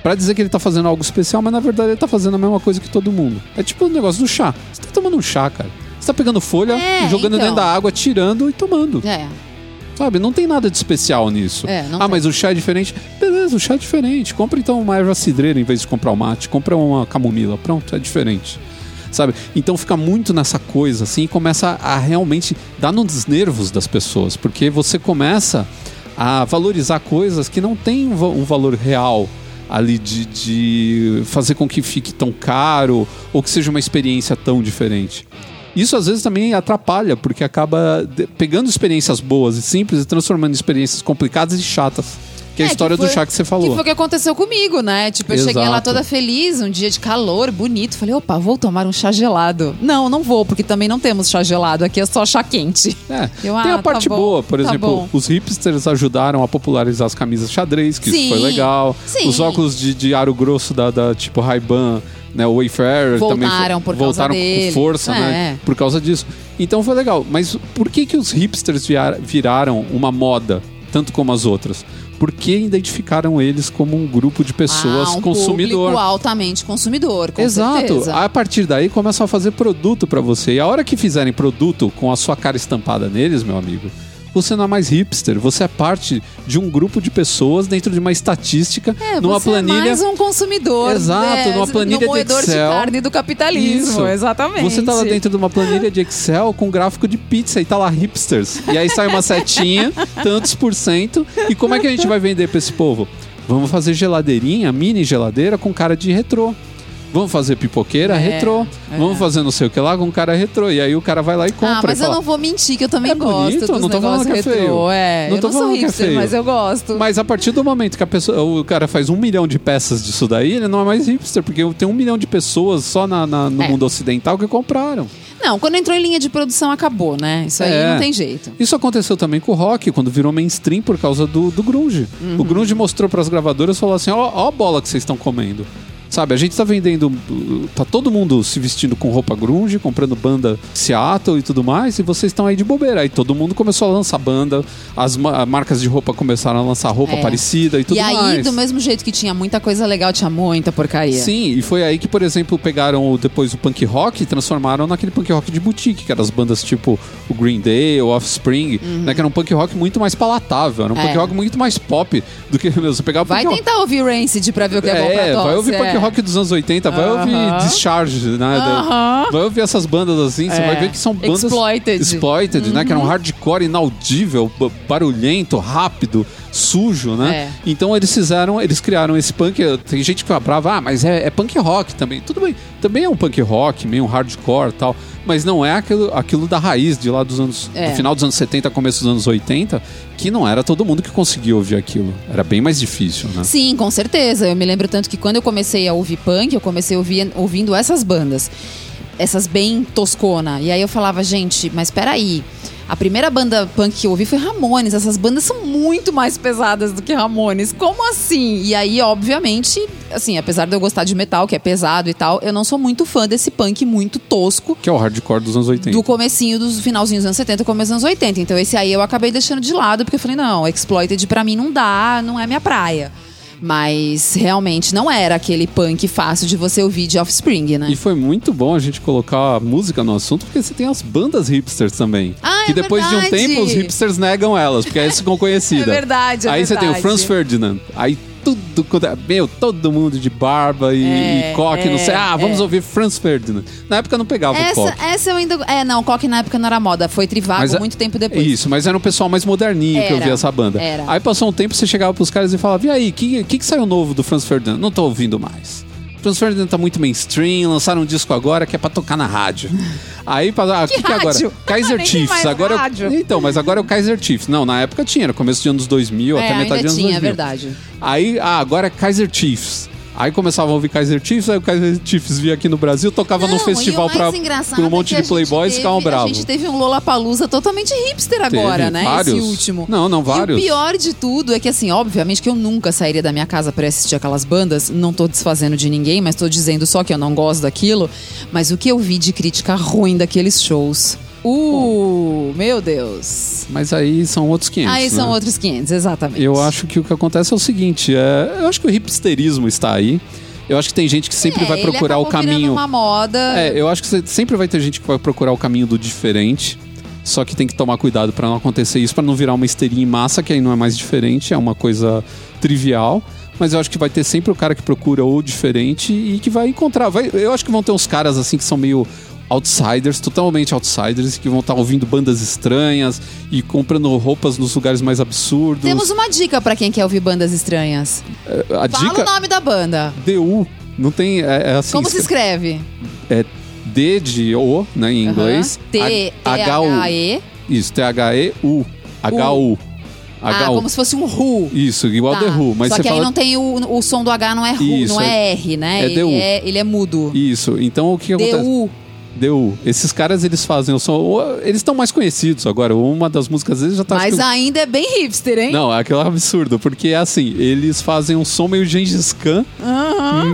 pra dizer que ele tá fazendo algo especial, mas na verdade ele tá fazendo a mesma coisa que todo mundo. É tipo o negócio do chá. Você tá tomando um chá, cara. Você tá pegando folha, É, jogando então. dentro da água, tirando e tomando. É, Sabe? Não tem nada de especial nisso. É, não ah, tem. mas o chá é diferente. Beleza, o chá é diferente. Compra então uma erva cidreira em vez de comprar o mate. Compra uma camomila. Pronto, é diferente. Sabe? Então fica muito nessa coisa assim e começa a realmente dar nos nervos das pessoas. Porque você começa a valorizar coisas que não têm um va- valor real ali de, de fazer com que fique tão caro ou que seja uma experiência tão diferente. Isso às vezes também atrapalha, porque acaba pegando experiências boas e simples e transformando em experiências complicadas e chatas. Que é a É, história que foi- do chá que você Que falou. foi o que aconteceu comigo, né? Tipo, eu cheguei lá Exato. toda feliz, um dia de calor, bonito. Falei, opa, vou tomar um chá gelado. Não, não vou, porque também não temos chá gelado. Aqui é só chá quente. É, Eu, tem ah, a parte tá boa, por tá exemplo, bom. os hipsters ajudaram a popularizar as camisas xadrez, que Sim, isso foi legal. sim. Os óculos de, de aro grosso da, da tipo Ray-Ban, né, o Wayfarer também Voltaram fo- por voltaram com força, É. né, por causa disso. Então foi legal. Mas por que que os hipsters viraram uma moda, tanto como as outras? Porque identificaram eles como um grupo de pessoas ah, um consumidor. público altamente consumidor, com Exato. certeza. A partir daí começam a fazer produto pra você. E a hora que fizerem produto com a sua cara estampada neles, meu amigo, você não é mais hipster. Você é parte de um grupo de pessoas dentro de uma estatística, É, numa você planilha. é mais um consumidor. Exato, é, numa planilha no de Excel. carne do capitalismo, Isso. exatamente. Você tá lá dentro de uma planilha de Excel com gráfico de pizza e tá lá hipsters. E aí sai uma setinha, tantos por cento. E como é que a gente vai vender pra esse povo? Vamos fazer geladeirinha, mini geladeira com cara de retrô. Vamos fazer pipoqueira É, retrô. é. Vamos fazer não sei o que lá com cara retrô. E aí o cara vai lá e compra. Ah, mas eu fala, não vou mentir que eu também É gosto bonito, não tô falando que é retrô. feio. É, Não eu tô não sou falando que é hipster, feio. mas eu gosto. Mas a partir do momento que a pessoa, o cara faz um milhão de peças disso daí, ele não é mais hipster, porque tem um milhão de pessoas só na, na- no É. mundo ocidental que compraram. Não, quando entrou em linha de produção, acabou, né? Isso aí É. não tem jeito. Isso aconteceu também com o rock, quando virou mainstream por causa do, do grunge. Uhum. O grunge mostrou para as gravadoras e falou assim: ó, ó a bola que vocês estão comendo. Sabe, a gente tá vendendo. Tá todo mundo se vestindo com roupa grunge, comprando banda Seattle e tudo mais, e vocês estão aí de bobeira. Aí todo mundo começou a lançar banda, as ma- marcas de roupa começaram a lançar roupa É. parecida e tudo e aí, mais. do mesmo jeito que tinha muita coisa legal, tinha muita porcaria. Sim, e foi aí que, por exemplo, pegaram o- depois o punk rock e transformaram naquele punk rock de boutique, que eram as bandas tipo o Green Day, o Offspring, né? Que era um punk rock muito mais palatável, era um Uhum. É. punk rock muito mais pop do que (laughs) meu, você pegava Vai punk rock. tentar ouvir Rancid pra ver o que é, bom pra É, vai ouvir punk é. rock rock dos anos 80, vai ouvir Aham. Discharge, né? Aham. Vai ouvir essas bandas assim, você É. vai ver que são bandas... Exploited. Uhum. Exploited, né? Que era um hardcore inaudível, barulhento, rápido, sujo, né? É. Então eles fizeram, eles criaram esse punk. Tem gente que fica brava, ah, mas é, é punk rock também. Tudo bem, também é um punk rock, meio hardcore tal. Mas não é aquilo, aquilo da raiz de lá dos anos. É. Do final dos anos 70, começo dos anos 80, que não era todo mundo que conseguia ouvir aquilo. Era bem mais difícil, né? Sim, com certeza. Eu me lembro tanto que quando eu comecei a ouvir punk, eu comecei a ouvir, ouvindo essas bandas. Essas bem toscona. E aí eu falava, gente, mas peraí. A primeira banda punk que eu ouvi foi Ramones. Essas bandas são muito mais pesadas do que Ramones. Como assim? E aí, obviamente, assim, apesar de eu gostar de metal, que é pesado e tal, eu não sou muito fã desse punk muito tosco Que é o hardcore dos anos 80. do comecinho dos finalzinhos dos anos 70, começo dos anos 80. Então esse aí eu acabei deixando de lado, porque eu falei, não, Exploited pra mim não dá, não é minha praia. Mas realmente não era aquele punk fácil de você ouvir de Offspring, né? E foi muito bom a gente colocar a música no assunto, porque você tem as bandas hipsters também. Ah, é que depois de um verdade. tempo os hipsters negam elas, porque aí ficam conhecidas. É (laughs) verdade, é Aí você tem o verdade. Franz Ferdinand. Aí tudo, é- meu, todo mundo de barba e, É, e coque, não é, sei. Ah, vamos é. ouvir Franz Ferdinand. Na época não pegava o Essa, coque. essa eu ainda. É, não, Coque na época não era moda, foi trivago Mas a- muito tempo depois. Isso, mas era um pessoal mais moderninho que Era, ouvia essa banda. era. Aí passou um tempo, você chegava pros caras e falava: E aí, o que, que, que saiu novo do Franz Ferdinand? Não tô ouvindo mais. Franz Ferdinand tá muito mainstream, lançaram um disco agora que é pra tocar na rádio. Aí, ah, o que, que é agora? rádio? (laughs) Kaiser Chiefs. Agora é o- rádio. Então, mas agora é o Kaiser Chiefs. Não, na época tinha, era começo de anos 2000 É, até ainda metade dos anos tinha, é 2000. verdade. Aí, ah, agora é Kaiser Chiefs. Aí começava a ouvir Kaiser Chiefs, aí o Kaiser Chiefs via aqui no Brasil, tocava Não, no festival pra, pra um é monte a de playboys e ficavam A bravos. gente teve um Lollapalooza totalmente hipster agora, Teve né? vários. Esse último. Não, não, vários. E o pior de tudo é que, assim, obviamente que eu nunca sairia da minha casa pra assistir aquelas bandas. Não tô desfazendo de ninguém, mas tô dizendo só que eu não gosto daquilo. Mas o que eu vi de crítica ruim daqueles shows. Uh, meu Deus. Mas aí são outros 500. Aí são né? outros 500, exatamente. Eu acho que o que acontece é o seguinte: é, eu acho que o hipsterismo está aí. Eu acho que tem gente que sempre É, vai procurar o caminho. uma moda. É, eu acho que sempre vai ter gente que vai procurar o caminho do diferente. Só que tem que tomar cuidado para não acontecer isso, para não virar uma histeria em massa, que aí não é mais diferente, é uma coisa trivial. Mas eu acho que vai ter sempre o cara que procura o diferente e que vai encontrar. vai- eu acho que vão ter uns caras assim que são meio outsiders, totalmente outsiders, que vão estar ouvindo bandas estranhas e comprando roupas nos lugares mais absurdos. Temos uma dica pra quem quer ouvir bandas estranhas. a Fala dica o nome da banda. DU não tem é, é assim Como se escreve? é D de O, né, em inglês. T, T, H, U. H, E. Isso, T-H-E-U. H-U. Ah, como se fosse um Ru. Isso, igual Tá. The Who. Mas Só que fala... aí não tem o, o som do H, não é Ru, Isso, não é- é, R, né? é ele, DU. é, ele é mudo. Isso, então o que acontece? DU. DU. Esses caras, eles fazem o som... Eles estão mais conhecidos agora. Uma das músicas deles já tá... Mas ainda é bem hipster, hein? Não, aquilo é um absurdo, porque é assim, eles fazem um som meio Gengis Khan,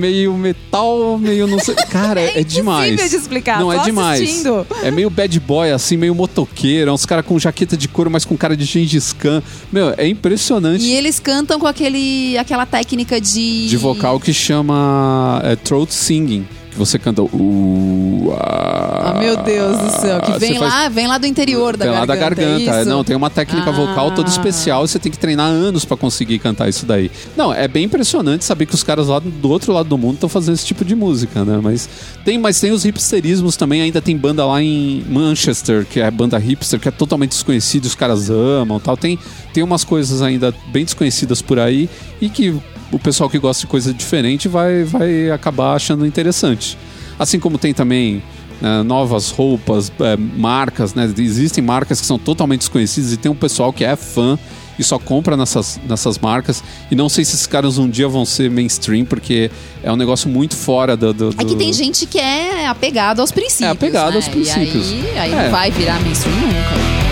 meio metal, meio não sei. Cara, é, É demais. impossível de explicar, Não, é só demais. assistindo. É meio bad boy, assim, meio motoqueiro, é uns caras com jaqueta de couro, mas com cara de Gengis Khan. Meu, é impressionante. E eles cantam com aquele, aquela técnica de... De vocal que chama é, throat singing. Você canta. Uh, ah, meu Deus do céu. Que vem faz- lá, vem lá do interior da lá garganta. da garganta. isso? Não, tem uma técnica Ah. vocal toda especial e você tem que treinar anos pra conseguir cantar isso daí. Não, é bem impressionante saber que os caras lá do outro lado do mundo estão fazendo esse tipo de música, né? Mas tem, mas tem os hipsterismos também. Ainda tem banda lá em Manchester, que é banda hipster, que é totalmente desconhecida, os caras amam tal. Tem, tem umas coisas ainda bem desconhecidas por aí e que o pessoal que gosta de coisa diferente vai, vai acabar achando interessante. Assim como tem também né, novas roupas, é, marcas, né? Existem marcas que são totalmente desconhecidas e tem um pessoal que é fã e só compra nessas, nessas marcas. E não sei se esses caras um dia vão ser mainstream, porque é um negócio muito fora do. do, É que do- tem gente que é apegado aos princípios. É apegado né? aos princípios. E aí, aí É. não vai virar mainstream nunca.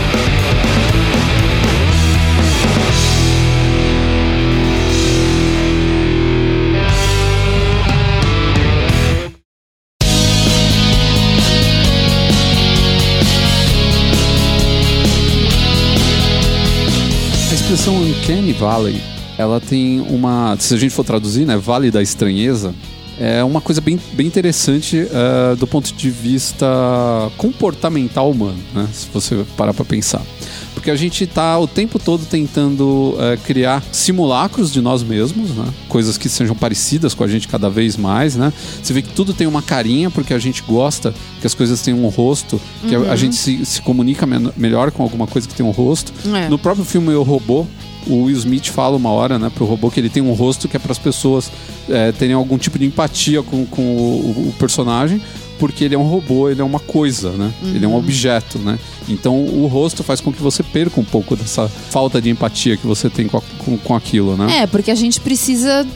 Expressão Uncanny Valley, ela tem uma. Se a gente for traduzir, né? Vale da Estranheza, é uma coisa bem, bem interessante eh, do ponto de vista comportamental humano, né? Se você parar pra pensar. Porque a gente tá o tempo todo tentando é, criar simulacros de nós mesmos, né? Coisas que sejam parecidas com a gente cada vez mais, né? Você vê que tudo tem uma carinha porque a gente gosta que as coisas tenham um rosto, que a, a gente se, se comunica melhor com alguma coisa que tem um rosto. É. No próprio filme O Robô, o Will Smith fala uma hora, né, pro robô que ele tem um rosto que é para as pessoas é, terem algum tipo de empatia com, com o, o personagem, porque ele é um robô, ele é uma coisa, né? Ele é um objeto, né? Então o rosto faz com que você perca um pouco dessa falta de empatia que você tem com, a- com, com aquilo, né? É, porque a gente precisa.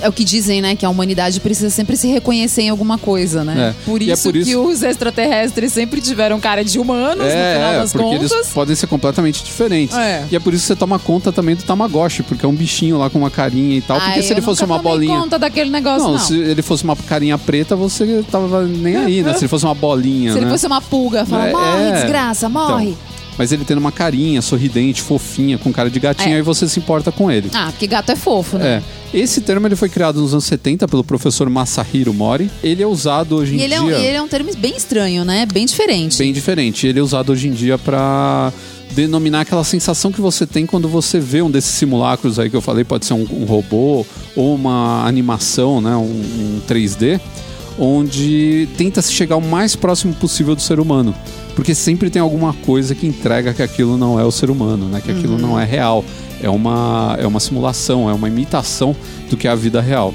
É o que dizem, né? Que a humanidade precisa sempre se reconhecer em alguma coisa, né? É. Por é isso, por isso- que os extraterrestres sempre tiveram cara de humanos, no final É, é, das porque contas. eles podem ser completamente diferentes. É. E é por isso que você toma conta também do Tamagotchi, porque é um bichinho lá com uma carinha e tal. Porque Ai, se ele fosse uma bolinha. conta daquele negócio, Não, não. se ele fosse uma carinha preta, você tava nem aí, né? Se ele fosse uma bolinha, Se né? ele fosse uma pulga, fala, É, morre, é. desgraça, morre. Então, mas ele tendo uma carinha sorridente, fofinha, com cara de gatinho, É. aí você se importa com ele. Ah, porque gato é fofo, né? É. Esse termo ele foi criado nos anos 70 pelo professor Masahiro Mori. Ele é usado hoje em E ele é, um, dia ele é um termo bem estranho, né? Bem diferente. bem diferente. Ele é usado hoje em dia para denominar aquela sensação que você tem quando você vê um desses simulacros aí que eu falei, pode ser um, um robô ou uma animação, né, um, um 3D, onde tenta se chegar o mais próximo possível do ser humano. Porque sempre tem alguma coisa que entrega que aquilo não é o ser humano, né? Que aquilo não é real. É uma, é uma simulação, é uma imitação do que é a vida real.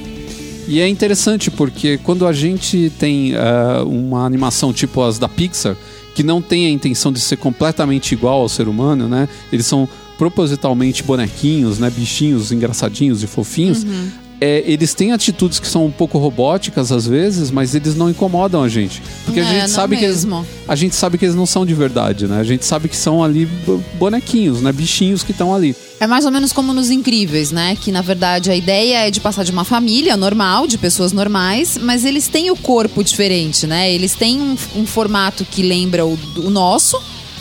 E é interessante porque quando a gente tem eh, uma animação tipo as da Pixar, que não tem a intenção de ser completamente igual ao ser humano, né? Eles são propositalmente bonequinhos, né? Bichinhos engraçadinhos e fofinhos. É, eles têm atitudes que são um pouco robóticas às vezes, mas eles não incomodam a gente. Porque a É, gente sabe que eles, mesmo. a gente sabe que eles não são de verdade, né? A gente sabe que são ali bo- bonequinhos, né? Bichinhos que estão ali. É mais ou menos como nos Incríveis, né? Que na verdade a ideia é de passar de uma família normal, de pessoas normais, mas eles têm o corpo diferente, né? Eles têm um, um formato que lembra o, o nosso.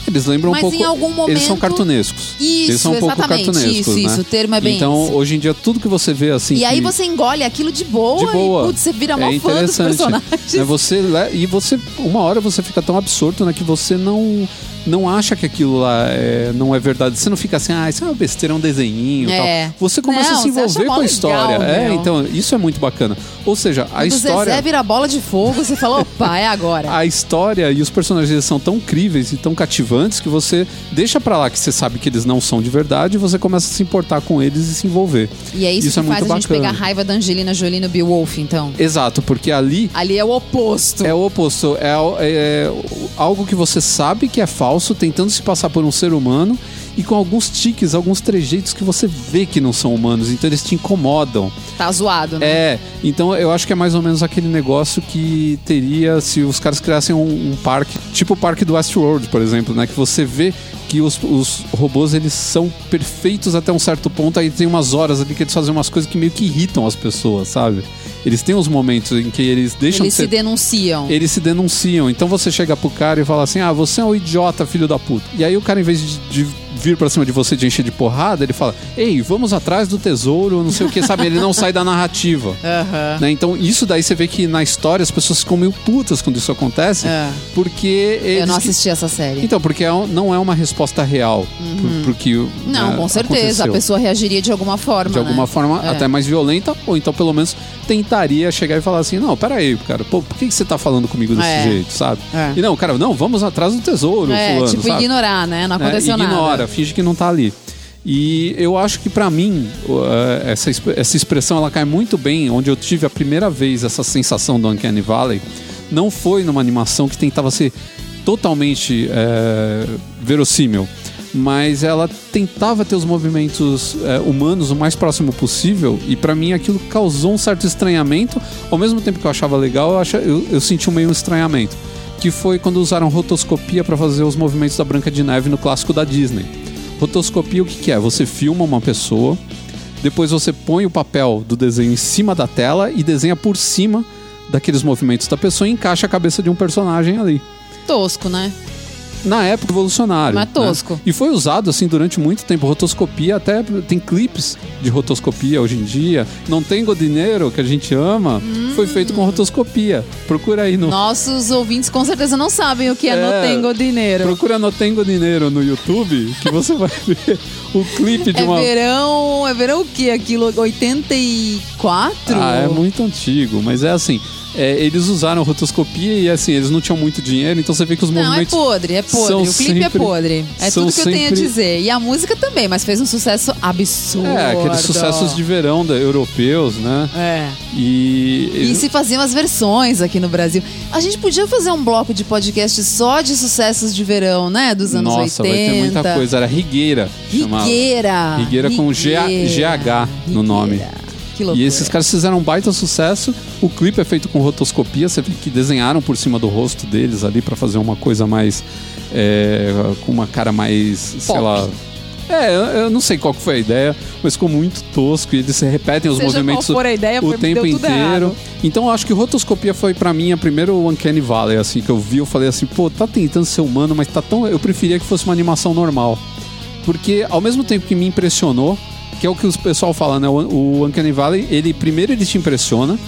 Eles lembram Mas um pouco. em algum Eles são momento- cartunescos. Isso, eles são um pouco cartunescos, isso, né? isso, o termo é bem Então, hoje em dia, tudo que você vê assim. E aí que- você engole aquilo de boa, de boa. e putz, você vira é mó fã dos personagens. Né, Você e você, uma hora você fica tão absorto, né, que você não não acha que aquilo lá é- não é verdade. Você não fica assim, ah, isso é uma besteira, é um desenhinho É. Você começa Não, a se envolver com a legal, história. é, meu. então, isso é muito bacana. Ou seja, a Quando história. Zezé vira bola de fogo, você fala, opa, é agora. A história e os personagens são tão críveis e tão cativantes que você deixa pra lá que você sabe que eles não são de verdade e você começa a se importar com eles e se envolver. E é isso, Isso é que faz muito a gente bacana. pegar a raiva da Angelina Jolie no Beowulf, então. Exato, porque ali Ali é o oposto. É o oposto. É, é algo que você sabe que é falso, tentando se passar por um ser humano e com alguns tiques, alguns trejeitos que você vê que não são humanos. Então eles te incomodam. Tá zoado, né? É, então eu acho que é mais ou menos aquele negócio que teria se os caras criassem um, um parque, tipo o parque do Westworld, por exemplo, né? Que você vê que os, os robôs eles são perfeitos até um certo ponto, aí tem umas horas ali que eles fazem umas coisas que meio que irritam as pessoas, sabe? Eles têm uns momentos em que eles deixam Eles de ser se denunciam. eles se denunciam. Então você chega pro cara e fala assim: ah, você é um idiota, filho da puta. E aí o cara, em vez de, de vir pra cima de você de encher de porrada, ele fala: ei, vamos atrás do tesouro, não sei o que, sabe? Ele não sai da narrativa. (laughs) Aham. Né? Então, isso daí você vê que na história as pessoas ficam meio putas quando isso acontece, É. porque. Eu não assisti essa série. Então, porque é não é uma resposta real pro, pro que. Uhum. não, né, com certeza. aconteceu. A pessoa reagiria de alguma forma. De alguma né? forma É. até mais violenta, ou então pelo menos tentaria chegar e falar assim: não, peraí, cara, pô, por que, que você tá falando comigo desse É. jeito, sabe? É. E não, cara, não, vamos atrás do tesouro, É, fulano, tipo, sabe? ignorar, né? Não É, aconteceu ignora, nada. Finge que não tá ali. E eu acho que pra mim, essa, essa expressão ela cai muito bem onde eu tive a primeira vez essa sensação do Uncanny Valley. Não foi numa animação que tentava ser totalmente é, verossímil, mas ela tentava ter os movimentos é, humanos o mais próximo possível e pra mim aquilo causou um certo estranhamento. Ao mesmo tempo que eu achava legal, eu, acha- eu, eu senti um meio estranhamento. Que foi quando usaram rotoscopia pra fazer os movimentos da Branca de Neve no clássico da Disney. Rotoscopia o que, que é? Você filma uma pessoa, depois você põe o papel do desenho em cima da tela e desenha por cima daqueles movimentos da pessoa e encaixa a cabeça de um personagem ali. Tosco, né? Na época revolucionário. Mas né? tosco. E foi usado assim durante muito tempo. Rotoscopia, até tem clipes de rotoscopia hoje em dia. Não tem Godineiro, que a gente ama, foi feito com rotoscopia. Procura aí no. Nossos ouvintes com certeza não sabem o que é, É. No Tengo Dinheiro. Procura no Tengo Dinheiro no YouTube, que você vai (laughs) ver o clipe de É uma. verão. É verão o quê? Aquilo 84? Ah, é muito antigo, mas é assim. É, eles usaram rotoscopia e assim, eles não tinham muito dinheiro, então você vê que os Não, é movimentos. podre, é podre. O clipe é sempre- podre. É tudo que eu tenho a dizer. E a música também, mas fez um sucesso absurdo. É, aqueles sucessos de verão da, europeus, né? É. E. E se faziam as versões aqui no Brasil. A gente podia fazer um bloco de podcast só de sucessos de verão, né? Dos anos Nossa, 80. vai ter muita coisa. Era Rigueira. Rigueira. Rigueira com G- GH no nome. Que loucura. E esses caras fizeram um baita sucesso. O clipe é feito com rotoscopia, você vê que desenharam por cima do rosto deles ali pra fazer uma coisa mais. é, com uma cara mais. sei Pop. lá. É, eu, não sei qual foi a ideia, mas ficou muito tosco e eles se repetem os Seja movimentos qual for a ideia, o tempo inteiro. Então eu acho que rotoscopia foi pra mim a primeira Uncanny Valley, assim, que eu vi, eu falei assim, pô, tá tentando ser humano, mas tá tão. Eu preferia que fosse uma animação normal. Porque ao mesmo tempo que me impressionou, que é o que o pessoal fala, né? O, o Uncanny Valley, ele primeiro ele te impressiona.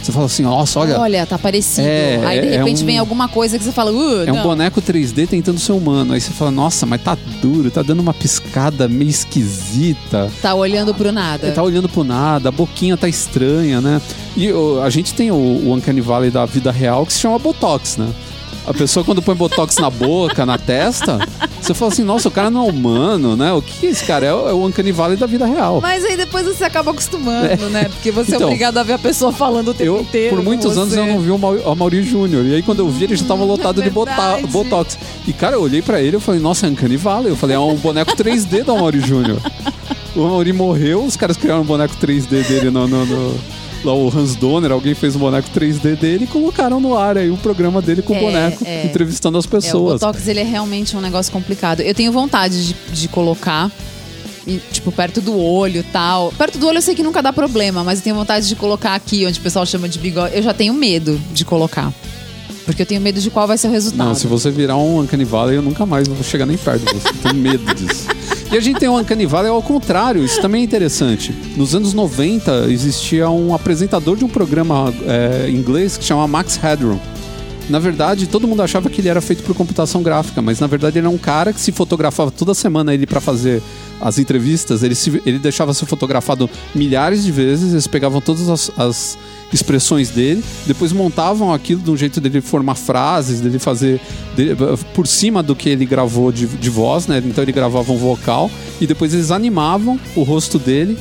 Você fala assim, nossa, olha, Olha, tá parecido. É, Aí de é repente um- vem alguma coisa que você fala, uh, é um não. boneco 3D tentando ser humano. Aí você fala, nossa, mas tá duro, tá dando uma piscada meio esquisita. Tá olhando pro nada. Ele tá olhando pro nada, a boquinha tá estranha, né? E a gente tem o, o Uncanny Valley da vida real que se chama Botox, né? A pessoa quando põe Botox na boca, na testa, você fala assim, nossa, o cara não é humano, né? O que é esse cara? É o, é o Uncanny Valley da vida real. Mas aí depois você acaba acostumando, né? Porque você é Então, obrigado a ver a pessoa falando o tempo Eu, inteiro. por muitos anos, eu não vi o Mau- o Mauri Júnior. E aí, quando eu vi, ele já tava lotado de bota- verdade. Botox. E, cara, eu olhei pra ele e falei, nossa, é Uncanny Valley. Eu falei, é um boneco 3D do Mauri Júnior. O Mauri morreu, os caras criaram um boneco 3D dele no... no- no- Lá o Hans Donner, alguém fez um boneco 3D dele e colocaram no ar aí o programa dele com o É, boneco, é. entrevistando as É, o pessoas. Botox, ele é realmente um negócio complicado. Eu tenho vontade de, de colocar, e, tipo, perto do olho e tal. Perto do olho eu sei que nunca dá problema, mas eu tenho vontade de colocar aqui, onde o pessoal chama de bigode. Eu já tenho medo de colocar. Porque eu tenho medo de qual vai ser o resultado. Não, se você virar um Uncanny Valley, eu nunca mais vou chegar nem perto de você. Tenho medo disso. (laughs) E a gente tem um Uncanny Valley ao contrário, isso também é interessante. Nos anos 90, existia um apresentador de um programa é, inglês que chama Max Headroom. Na verdade, todo mundo achava que ele era feito por computação gráfica, mas na verdade ele era um cara que se fotografava toda semana ele para fazer as entrevistas, ele, se- ele deixava ser fotografado milhares de vezes, eles pegavam todas as, as expressões dele, depois montavam aquilo de um jeito dele formar frases, dele fazer de- por cima do que ele gravou de, de voz, né? Então ele gravava um vocal e depois eles animavam o rosto dele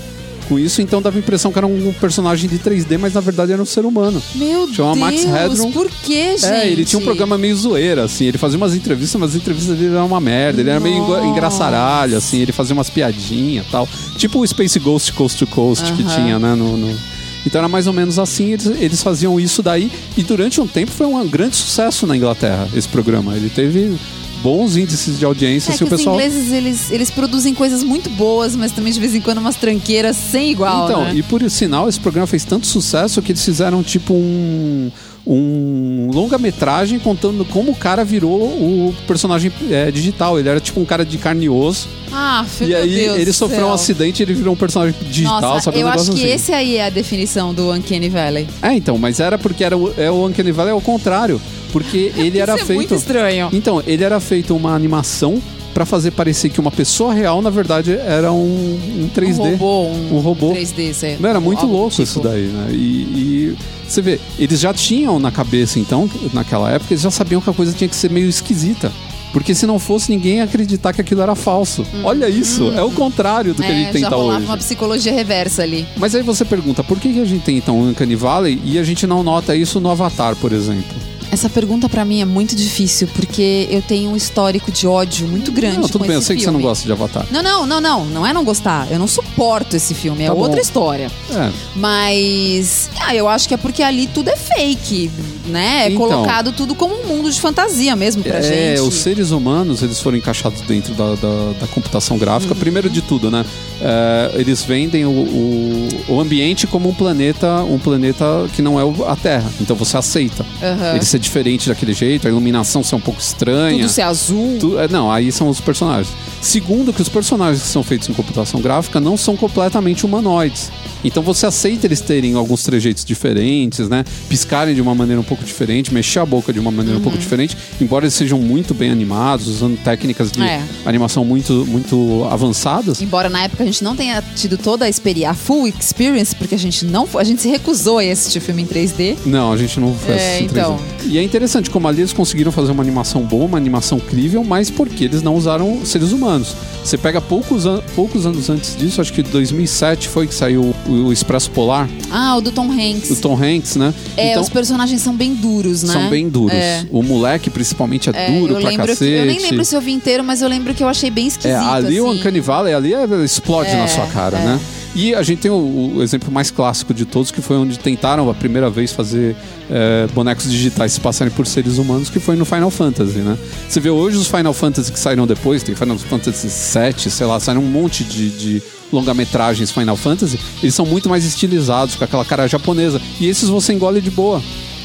com isso, então dava a impressão que era um personagem de 3D, mas na verdade era um ser humano. Meu Chama Deus, Max Headroom. por que, gente? É, ele tinha um programa meio zoeira, assim. Ele fazia umas entrevistas, mas as entrevistas dele eram uma merda. Ele era meio Nossa. engraçaralho, assim. Ele fazia umas piadinhas e tal. Tipo o Space Ghost Coast to Coast que Aham. tinha, né? No, no- Então era mais ou menos assim. Eles, eles faziam isso daí. E durante um tempo foi um grande sucesso na Inglaterra, esse programa. Ele teve bons índices de audiência. É assim, o pessoal... os ingleses, eles, eles produzem coisas muito boas, mas também de vez em quando umas tranqueiras sem igual, Então, né? e por sinal, esse programa fez tanto sucesso que eles fizeram tipo um. Um longa-metragem contando como o cara virou o personagem é, digital. Ele era tipo um cara de carne e osso. Ah, e aí Deus ele sofreu um céu. acidente e ele virou um personagem digital, Nossa, sabe? Um eu acho que assim. esse aí é a definição do Uncanny Valley. É, então, mas era porque era o, é, o Uncanny Valley ao contrário. Porque (laughs) ele era Isso é feito. muito estranho. Então, ele era feito uma animação pra fazer parecer que uma pessoa real, na verdade, era um, um 3D. Um robô, um, Um robô. 3D, isso aí. Não, Era muito Algo louco tipo. isso daí, né? E, e você vê, eles já tinham na cabeça, então, naquela época, eles já sabiam que a coisa tinha que ser meio esquisita. Porque se não fosse, ninguém ia acreditar que aquilo era falso. Olha isso, é o contrário do que a. É, gente tem já tá hoje. uma psicologia reversa ali. Mas aí você pergunta, por que a gente tem então Uncanny Valley e a gente não nota isso no Avatar, por exemplo? Essa pergunta pra mim é muito difícil, porque eu tenho um histórico de ódio muito grande Não, tudo bem, eu sei que você não filme. gosta de Avatar. Não, não, não, não. Não é não gostar. Eu não suporto esse filme. É Tá bom. outra história. É, Mas. Ah, eu acho que é porque ali tudo é fake. né, é Então. colocado tudo como um mundo de fantasia mesmo pra é, gente. os seres humanos, eles foram encaixados dentro da, da, da computação gráfica. Uhum. Primeiro de tudo, né? é, eles vendem o, o, o ambiente como um planeta, um planeta que não é a Terra. Então você aceita. Aham. Ele ser diferente daquele jeito, a iluminação ser um pouco estranha. Tudo ser azul. Tu- é, não, aí são os personagens. Segundo, que os personagens que são feitos em computação gráfica não são completamente humanoides. Então você aceita eles terem alguns trejeitos diferentes, né? Piscarem de uma maneira um pouco diferente, mexer a boca de uma maneira um pouco diferente, embora eles sejam muito bem animados, usando técnicas de É. animação muito, muito avançadas. Embora na época a gente não tenha tido toda a experiência, a full experience, porque a gente não, a gente se recusou a assistir filme em 3D. Não, a gente não fez É, então. 3D. E é interessante como ali eles conseguiram fazer uma animação boa, uma animação crível, mas porque eles não usaram seres humanos. Você pega poucos, an- poucos anos antes disso, acho que 2007 foi que saiu o, o Expresso Polar, Ah, o do Tom Hanks. do Tom Hanks, né? É, então, os personagens são bem duros, né? são bem duros. É. O moleque, principalmente, é, É, duro eu pra lembro cacete. que, eu nem lembro se eu vi inteiro, mas eu lembro que eu achei bem esquisito. É, ali o assim. Uncanny Valley, ali é- explode É, na sua cara, é. né? E a gente tem o, o exemplo mais clássico de todos, que foi onde tentaram a primeira vez fazer é, bonecos digitais se passarem por seres humanos, que foi no Final Fantasy, né? Você vê hoje os Final Fantasy que saíram depois, tem Final Fantasy VII, sei lá, saíram um monte de, de longa-metragens Final Fantasy, eles são muito mais estilizados, com aquela cara japonesa. E esses você engole de boa.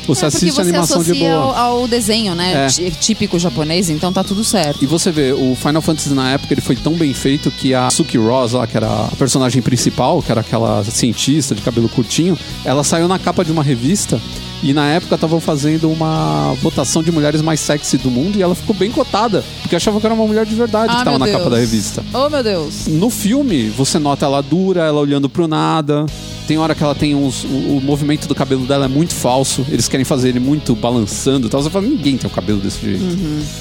Você É, assiste você a animação de boa. Ao, ao desenho, né? É. Tí- Típico japonês, então tá tudo certo. E você vê, o Final Fantasy na época ele foi tão bem feito que a Suki Ross, lá, que era a personagem principal, que era aquela cientista de cabelo curtinho, ela saiu na capa de uma revista e na época estavam fazendo uma votação de mulheres mais sexy do mundo e ela ficou bem cotada, porque achava que era uma mulher de verdade que Ah, estava meu na Deus. capa da revista. Oh, meu Deus. No filme, você nota ela dura, ela olhando pro nada. Tem hora que ela tem uns. O, o movimento do cabelo dela é muito falso. Eles querem fazer ele muito balançando e tal. Você fala, ninguém tem o cabelo desse jeito.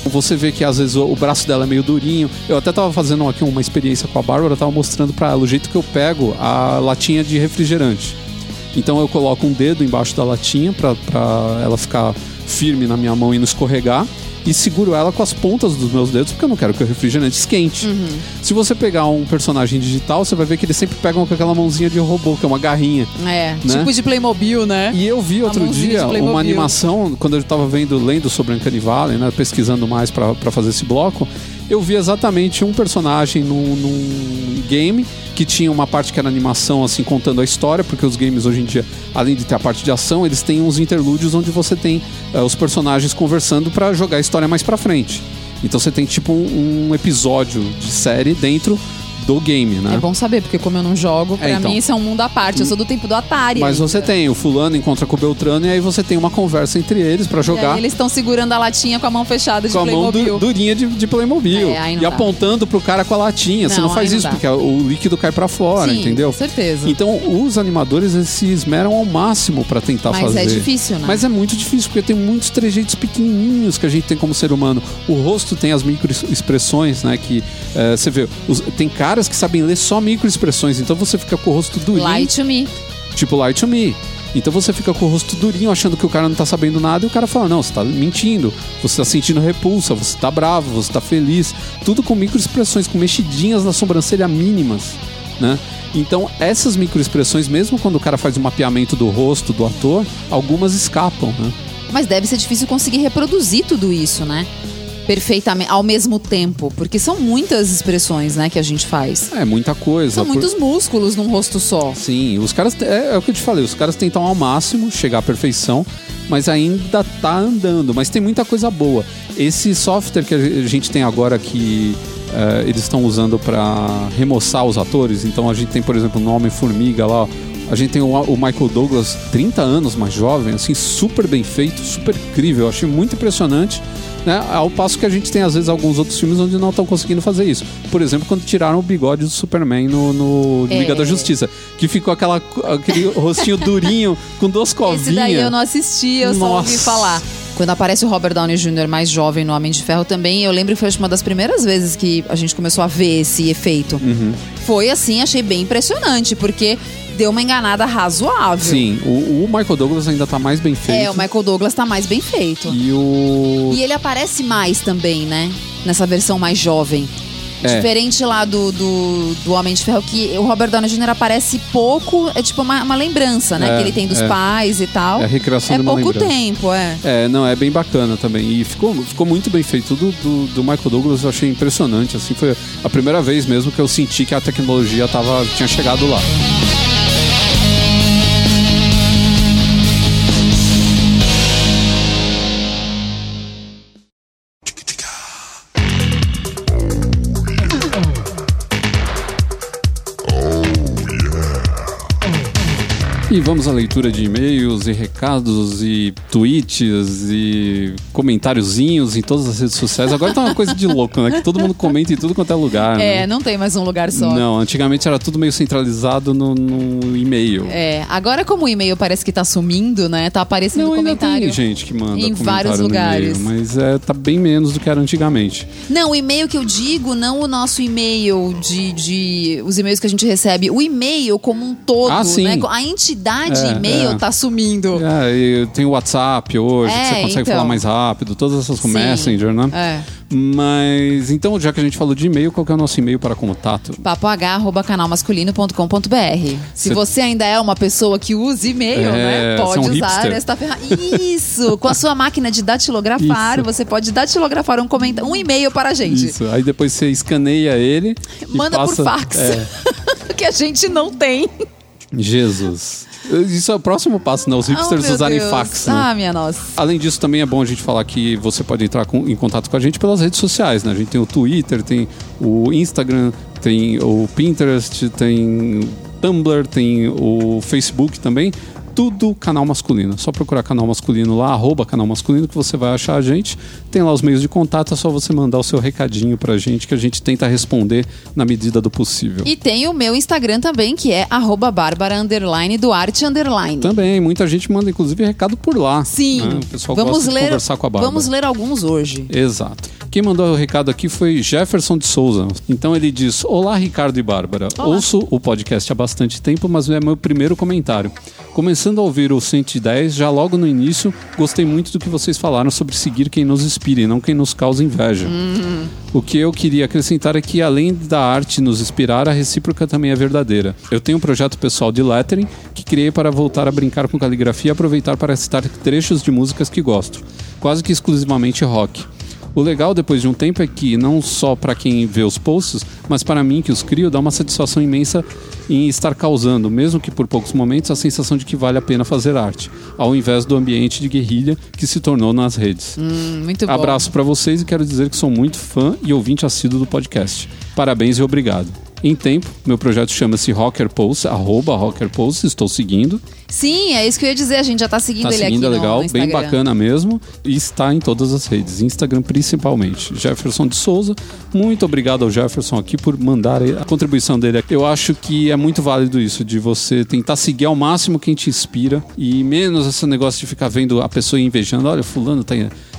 Você vê que às vezes o, o braço dela é meio durinho. Eu até tava fazendo aqui uma experiência com a Bárbara, tava mostrando pra ela o jeito que eu pego a latinha de refrigerante. Então eu coloco um dedo embaixo da latinha pra, pra ela ficar firme na minha mão e não escorregar. E seguro ela com as pontas dos meus dedos, porque eu não quero que o refrigerante esquente. Se você pegar um personagem digital, você vai ver que eles sempre pegam com aquela mãozinha de robô, que é uma garrinha. É, Né? tipo de Playmobil, né? E eu vi outro dia uma animação, quando eu tava vendo, lendo sobre Uncanny Valley, né, pesquisando mais pra fazer esse bloco, eu vi exatamente um personagem num, num game que tinha uma parte que era animação, assim, contando a história, porque os games hoje em dia, além de ter a parte de ação, eles têm uns interlúdios onde você tem eh, os personagens conversando pra jogar a história mais pra frente. Então você tem tipo um, um episódio de série dentro do game, né? É bom saber, porque como eu não jogo, pra É, então. mim isso é um mundo à parte. Eu sou do tempo do Atari. Mas ainda. você tem o fulano encontra com o Beltrano e aí você tem uma conversa entre eles pra E jogar. aí eles estão segurando a latinha com a mão fechada de com a mão Playmobil. du- durinha de, de Playmobil. É, não e dá. apontando pro cara com a latinha. Você Não, não faz não isso, porque o líquido cai pra fora, Sim, entendeu? com certeza. Então, os animadores eles se esmeram ao máximo pra tentar Mas fazer. é difícil, né? Mas é muito difícil, porque tem muitos trejeitos pequenininhos que a gente tem como ser humano. O rosto tem as microexpressões, né? Que eh, você vê, os- tem caras que sabem ler só microexpressões, então você fica com o rosto durinho, Lie to me. tipo Light to Me. Então você fica com o rosto durinho, achando que o cara não tá sabendo nada, e o cara fala: Não, você tá mentindo, você tá sentindo repulsa, você tá bravo, você tá feliz. Tudo com microexpressões, com mexidinhas na sobrancelha mínimas, né? Então, essas microexpressões, mesmo quando o cara faz o mapeamento do rosto do ator, algumas escapam, né? Mas deve ser difícil conseguir reproduzir tudo isso, né? Perfeitamente, ao mesmo tempo. Porque são muitas expressões, né, que a gente faz. É muita coisa. São por- muitos músculos num rosto só. Sim, os caras. É, é o que eu te falei, os caras tentam ao máximo chegar à perfeição, mas ainda tá andando. Mas tem muita coisa boa. Esse software que a gente tem agora que eh, eles estão usando para remoçar os atores, então a gente tem, por exemplo, o nome Formiga lá. A gente tem o, o Michael Douglas, 30 anos mais jovem, assim, super bem feito, super incrível. Eu achei muito impressionante. Né? Ao passo que a gente tem, às vezes, alguns outros filmes onde não estão conseguindo fazer isso. Por exemplo, quando tiraram o bigode do Superman no, no É. Liga da Justiça. Que ficou aquela, aquele rostinho durinho com duas covinhas. Esse daí eu não assisti, eu só ouvi Nossa. falar. Quando aparece o Robert Downey Jr. mais jovem no Homem de Ferro também, eu lembro que foi uma das primeiras vezes que a gente começou a ver esse efeito. Uhum. Foi assim, achei bem impressionante, porque deu uma enganada razoável. Sim, o, o Michael Douglas ainda tá mais bem feito. É, o Michael Douglas tá mais bem feito. E o. E ele aparece mais também, né? Nessa versão mais jovem. É. Diferente lá do, do, do Homem de Ferro, que o Robert Downey Jr. aparece pouco, é tipo uma, uma lembrança, né? É, que ele tem dos é. pais e tal. É a recriação É de uma pouco lembrança. tempo, é. É, não, é bem bacana também. E ficou, ficou muito bem feito. Tudo do, do Michael Douglas eu achei impressionante. Assim, foi a primeira vez mesmo que eu senti que a tecnologia tava, tinha chegado lá. E vamos à leitura de e-mails e recados e tweets e comentáriozinhos em todas as redes sociais. Agora tá uma coisa de louco, né? Que todo mundo comenta em tudo quanto é lugar. É, né? não tem mais um lugar só. Não, antigamente era tudo meio centralizado no, no e-mail. É, agora como o e-mail parece que tá sumindo, né? Tá aparecendo Não, ainda comentário. tem gente que manda em vários lugares. mas é, tá bem menos do que era antigamente. Não, o e-mail que eu digo, não o nosso e-mail de, de os e-mails que a gente recebe, o e-mail como um todo, Ah, sim. né? A entidade É, e-mail é. tá sumindo. É, e tem o WhatsApp hoje, É, que você consegue então. falar mais rápido, todas essas com Sim. Messenger, né? É. Mas, então, já que a gente falou de e-mail, qual que é o nosso e-mail para contato? papoh@canalmasculino.com.br. Se Cê- você ainda é uma pessoa que usa e-mail, É, né? Pode é um usar hipster. esta ferramenta. Isso! Com a sua máquina de datilografar, Isso. você pode datilografar um, comenta... um e-mail para a gente. Isso. Aí depois você escaneia ele. e Manda passa- por fax. É, (laughs) que a gente não tem. Jesus. Isso é o próximo passo, né? Os hipsters Oh, usarem Deus. fax. Né? Ah, minha nossa. Além disso, também é bom a gente falar que você pode entrar com- em contato com a gente pelas redes sociais, né? A gente tem o Twitter, tem o Instagram, tem o Pinterest, tem o Tumblr, tem o Facebook também. Tudo canal masculino. Só procurar canal masculino lá, arroba canal masculino, que você vai achar a gente. Tem lá os meios de contato, é só você mandar o seu recadinho pra gente, que a gente tenta responder na medida do possível. E tem o meu Instagram também, que é arroba bárbara underline Duarte underline. Também, muita gente manda, inclusive, recado por lá. Sim. né? O pessoal vamos gosta ler, de conversar com a Bárbara. Vamos ler alguns hoje. Exato. Quem mandou o recado aqui foi Jefferson de Souza. Então ele diz: Olá, Ricardo e Bárbara. Olá. Ouço o podcast há bastante tempo, mas é meu primeiro comentário. Começando a ouvir o 110, já logo no início, gostei muito do que vocês falaram sobre seguir quem nos inspira e não quem nos causa inveja. O que eu queria acrescentar é que, além da arte nos inspirar, a recíproca também é verdadeira. Eu tenho um projeto pessoal de lettering que criei para voltar a brincar com caligrafia e aproveitar para citar trechos de músicas que gosto, quase que exclusivamente rock. O legal depois de um tempo é que, não só para quem vê os posts, mas para mim que os crio, dá uma satisfação imensa em estar causando, mesmo que por poucos momentos, a sensação de que vale a pena fazer arte, ao invés do ambiente de guerrilha que se tornou nas redes. Hum, muito bom. Abraço para vocês e quero dizer que sou muito fã e ouvinte assíduo do podcast. Parabéns e obrigado. Em tempo, meu projeto chama-se Rocker Pulse, arroba Rocker Pulse, estou seguindo. Sim, é isso que eu ia dizer. A gente já tá seguindo Tá ele seguindo, é aqui no- legal, no bem bacana mesmo. E está em todas as redes, Instagram principalmente. Jefferson de Souza, muito obrigado ao Jefferson aqui por mandar a contribuição dele. Eu acho que é muito válido isso, de você tentar seguir ao máximo quem te inspira e menos esse negócio de ficar vendo a pessoa invejando. Olha, fulano tá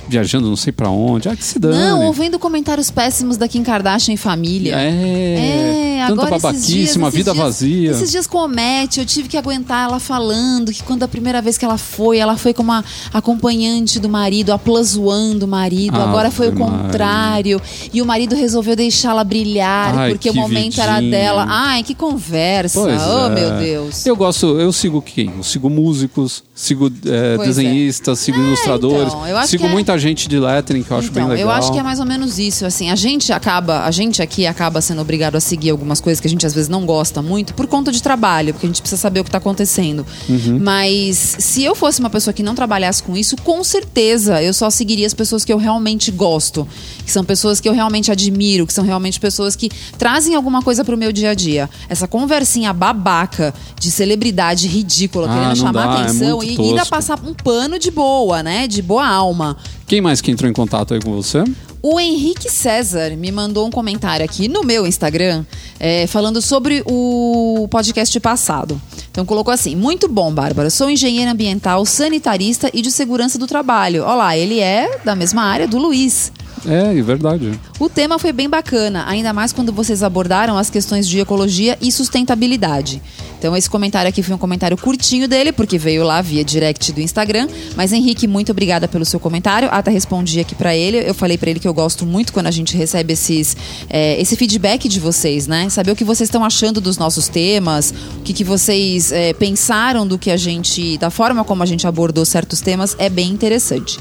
viajando não sei pra onde. Ah, que se dane. Não, ouvindo comentários péssimos da Kim Kardashian em família. É, É, tanta agora esses babaquice, dias, uma esses vida dias- vazia. Esses dias com o Matt, eu tive que aguentar ela falando que quando a primeira vez que ela foi, ela foi como a acompanhante do marido, aplazoando o marido. Ave Agora foi o Maria. contrário. E o marido resolveu deixá-la brilhar, Ai, porque o momento era dela. Ai, que conversa. Pois oh, é. meu Deus. Eu gosto, eu sigo quem? Eu sigo músicos, sigo é, Pois é. desenhistas, sigo ilustradores, então, eu acho sigo que é- muita gente de lettering que eu acho então, bem legal. eu acho que é mais ou menos isso, assim, a gente acaba, a gente aqui acaba sendo obrigado a seguir algumas coisas que a gente às vezes não gosta muito por conta de trabalho, porque a gente precisa saber o que está acontecendo. Uhum. Mas se eu fosse uma pessoa que não trabalhasse com isso, com certeza eu só seguiria as pessoas que eu realmente gosto, que são pessoas que eu realmente admiro, que são realmente pessoas que trazem alguma coisa pro meu dia a dia. Essa conversinha babaca de celebridade ridícula, Ah, querendo chamar dá, é atenção muito e ainda passar um pano de boa, né? De boa alma. Quem mais que entrou em contato aí com você? O Henrique César me mandou um comentário aqui no meu Instagram é, falando sobre o podcast passado. Então colocou assim: Muito bom, Bárbara. Sou engenheiro ambiental, sanitarista e de segurança do trabalho. Olá, ele é da mesma área do Luiz. É, é verdade. O tema foi bem bacana, ainda mais quando vocês abordaram as questões de ecologia e sustentabilidade. Então esse comentário aqui foi um comentário curtinho dele, porque veio lá via direct do Instagram. Mas Henrique, muito obrigada pelo seu comentário. Até respondi aqui pra ele. Eu falei pra ele que eu gosto muito quando a gente recebe esses, é, esse feedback de vocês, né? Saber o que vocês estão achando dos nossos temas, o que, que vocês é, pensaram do que a gente, da forma como a gente abordou certos temas, é bem interessante.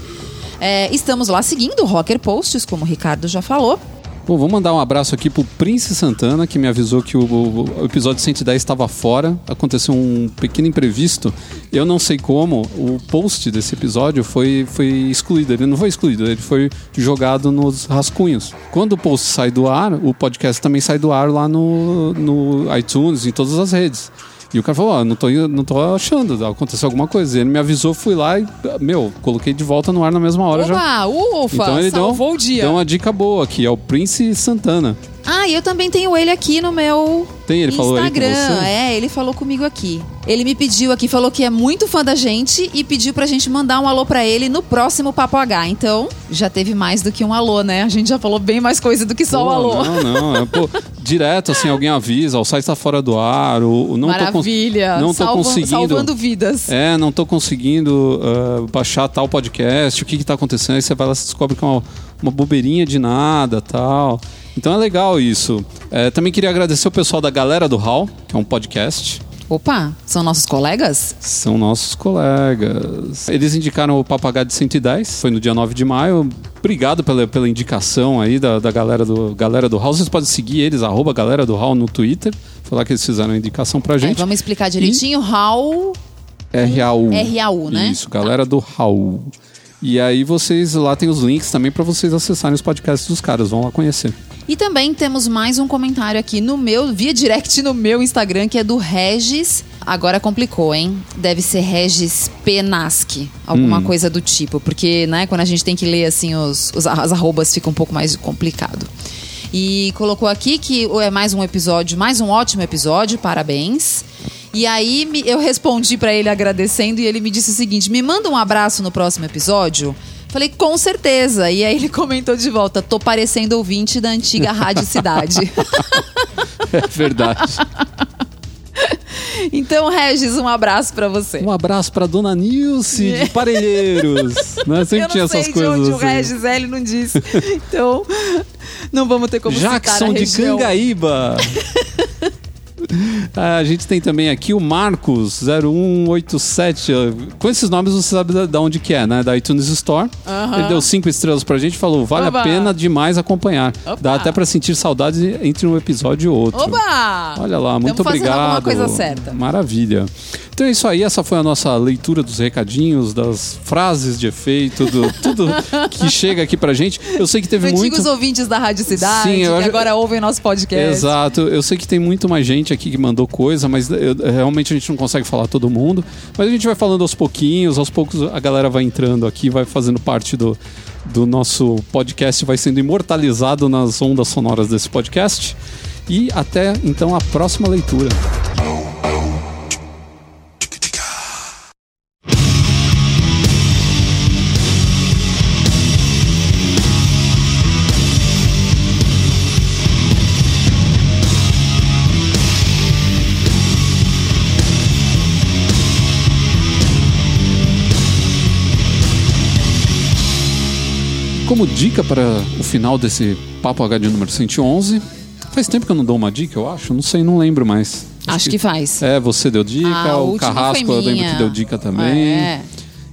É, estamos lá seguindo o Rocker Posts, como o Ricardo já falou. Bom, vou mandar um abraço aqui pro Prince Santana, que me avisou que o, o- o episódio 110 estava fora. Aconteceu um pequeno imprevisto. Eu não sei como, o post desse episódio foi, foi excluído. Ele não foi excluído, ele foi jogado nos rascunhos. Quando o post sai do ar, o podcast também sai do ar lá no, no iTunes, em todas as redes. E o cara falou, ó, não tô, não tô achando, aconteceu alguma coisa. Ele me avisou, fui lá e, meu, coloquei de volta no ar na mesma hora já. Opa, ufa, Então ele deu, salvou o dia. deu uma dica boa aqui, é o Prince Santana. Ah, e eu também tenho ele aqui no meu Tem, ele falou Instagram. você? É, ele falou comigo aqui. Ele me pediu aqui, falou que é muito fã da gente e pediu pra gente mandar um alô pra ele no próximo Papo H. Então, já teve mais do que um alô, né? A gente já falou bem mais coisa do que só o Pô, alô. Não, não, é, pô, direto assim, alguém avisa, o site tá fora do ar, o, o- não tô Maravilha. não tô Salvam- conseguindo. Salvando vidas. É, não tô conseguindo ah, baixar tal podcast, o que que tá acontecendo? Aí você vai lá e descobre que é uma, uma bobeirinha de nada tal. Então é legal isso. É, também queria agradecer o pessoal da Galera do Hall, que é um podcast. Opa, são nossos colegas? São nossos colegas. Eles indicaram o Papagaio de 110, foi no dia 9 de maio. Obrigado pela, pela indicação aí da, da galera, do, galera do Hall. Vocês podem seguir eles, arroba Galera do Hall no Twitter. Foi lá que eles fizeram a indicação pra É, gente. vamos explicar direitinho. Raul. RAU. RAU, né? Isso, Galera do Raul. E aí vocês lá tem os links também pra vocês acessarem os podcasts dos caras. Vão lá conhecer. E também temos mais um comentário aqui no meu, via direct no meu Instagram, que é do Regis. Agora complicou, hein? Deve ser Regis Penaski, alguma Hum. coisa do tipo. Porque, né, quando a gente tem que ler assim os, os as arrobas fica um pouco mais complicado. E colocou aqui que é mais um episódio, mais um ótimo episódio, parabéns. E aí me- eu respondi pra ele agradecendo e ele me disse o seguinte: me manda um abraço no próximo episódio. Falei, com certeza. E aí ele comentou de volta: tô parecendo ouvinte da antiga Rádio Cidade. (laughs) É verdade. então, Regis, um abraço pra você. um abraço pra Dona Nilce de Parelheiros. né? (laughs) Sempre eu não tinha sei essas de coisas onde o assim. Regis é, ele não disse. Então, não vamos ter como citar a Jackson de. Cangaíba. (laughs) Ah, A gente tem também aqui o Marcos 0187. Com esses nomes você sabe da, da onde que é, né? Da iTunes Store. Aham. Ele deu cinco estrelas pra gente e falou: vale Oba. a pena demais acompanhar. Opa. Dá até pra sentir saudades entre um episódio e outro. Oba! Olha lá, muito Tamo obrigado. coisa certa. Maravilha. Então é isso aí, essa foi a nossa leitura dos recadinhos, das frases de efeito, do tudo (laughs) que chega aqui pra gente. Eu sei que teve Antigos muito. ouvintes da Rádio Cidade, Sim, eu que agora ouvem nosso podcast. Exato, eu sei que tem muito mais gente aqui que mandou coisa, mas eu- realmente a gente não consegue falar todo mundo. Mas a gente vai falando aos pouquinhos, aos poucos a galera vai entrando aqui, vai fazendo parte do, do nosso podcast, vai sendo imortalizado nas ondas sonoras desse podcast. E até então a próxima leitura. Como dica para o final desse Papo H de número 111, faz tempo que eu não dou uma dica, eu acho. Não sei, não lembro mais. Acho que faz. É, você deu dica, Ah, o Carrasco eu lembro que deu dica também. É.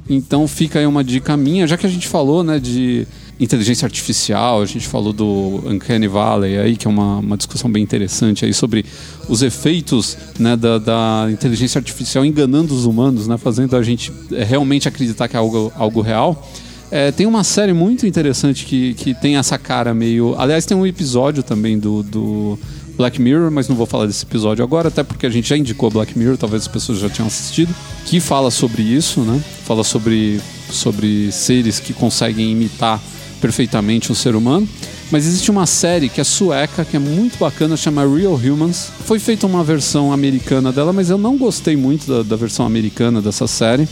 Então fica aí uma dica minha, já que a gente falou, né, de inteligência artificial, a gente falou do Uncanny Valley aí, que é uma, uma discussão bem interessante aí sobre os efeitos né, da, da inteligência artificial enganando os humanos, né, fazendo a gente é, realmente acreditar que é algo, algo real. É, tem uma série muito interessante que, que tem essa cara meio. Aliás, tem um episódio também do, do Black Mirror, mas não vou falar desse episódio agora, até porque a gente já indicou Black Mirror, talvez as pessoas já tinham assistido, que fala sobre isso, né? Fala sobre, sobre seres que conseguem imitar perfeitamente um ser humano. Mas existe uma série que é sueca, que é muito bacana, chama Real Humans. Foi feita uma versão americana dela, mas eu não gostei muito da, da versão americana dessa série.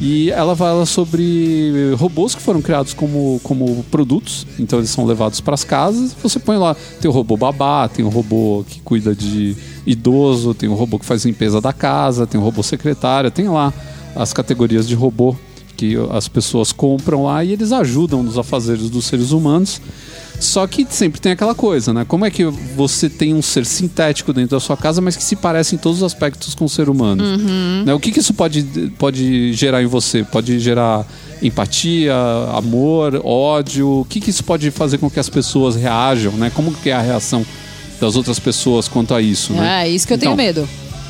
E ela fala sobre robôs que foram criados como, como produtos. Então eles são levados para as casas. Você põe lá, tem o robô babá, tem o robô que cuida de idoso, tem o robô que faz limpeza da casa, tem o robô secretária, tem lá as categorias de robô que as pessoas compram lá e eles ajudam nos afazeres dos seres humanos. Só que sempre tem aquela coisa, né? Como é que você tem um ser sintético dentro da sua casa, mas que se parece em todos os aspectos com o ser humano? Né? O que, que isso pode, pode gerar em você? Pode gerar empatia, amor, ódio? O que, que isso pode fazer com que as pessoas reajam, né? Como que é a reação das outras pessoas quanto a isso, né? É, isso que eu Então, tenho medo.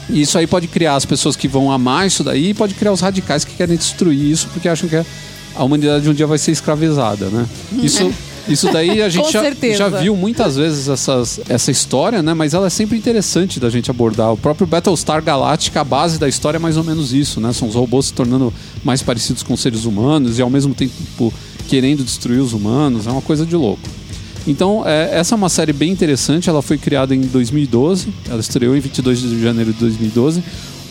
E isso aí pode criar as pessoas que vão amar isso daí e pode criar os radicais que querem destruir isso porque acham que a humanidade um dia vai ser escravizada, né? Isso, isso daí a (laughs) gente já, já viu muitas vezes essas, essa história, né? Mas ela é sempre interessante da gente abordar. O próprio Battlestar Galactica, a base da história é mais ou menos isso, né? São os robôs se tornando mais parecidos com seres humanos e ao mesmo tempo querendo destruir os humanos. É uma coisa de louco. Então, é, essa é uma série bem interessante. Ela foi criada em 2012. Ela estreou em 22 de janeiro de 2012.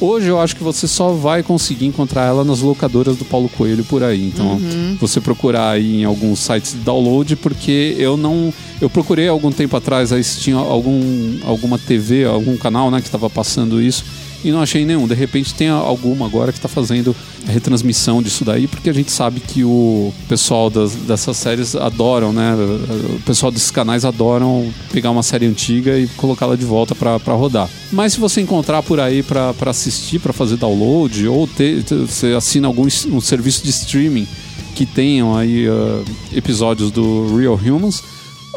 Hoje eu acho que você só vai conseguir encontrar ela nas locadoras do Paulo Coelho por aí. Então, você procurar aí em alguns sites de download, porque eu não. Eu procurei algum tempo atrás aí se tinha algum, alguma TV, algum canal né, que estava passando isso e não achei nenhum. De repente tem alguma agora que está fazendo a retransmissão disso daí, porque a gente sabe que o pessoal das, dessas séries adoram, né? O pessoal desses canais adoram pegar uma série antiga e colocá-la de volta para rodar. Mas se você encontrar por aí para assistir, para fazer download, ou ter, ter- você assina algum um serviço de streaming que tenham aí ah, episódios do Real Humans,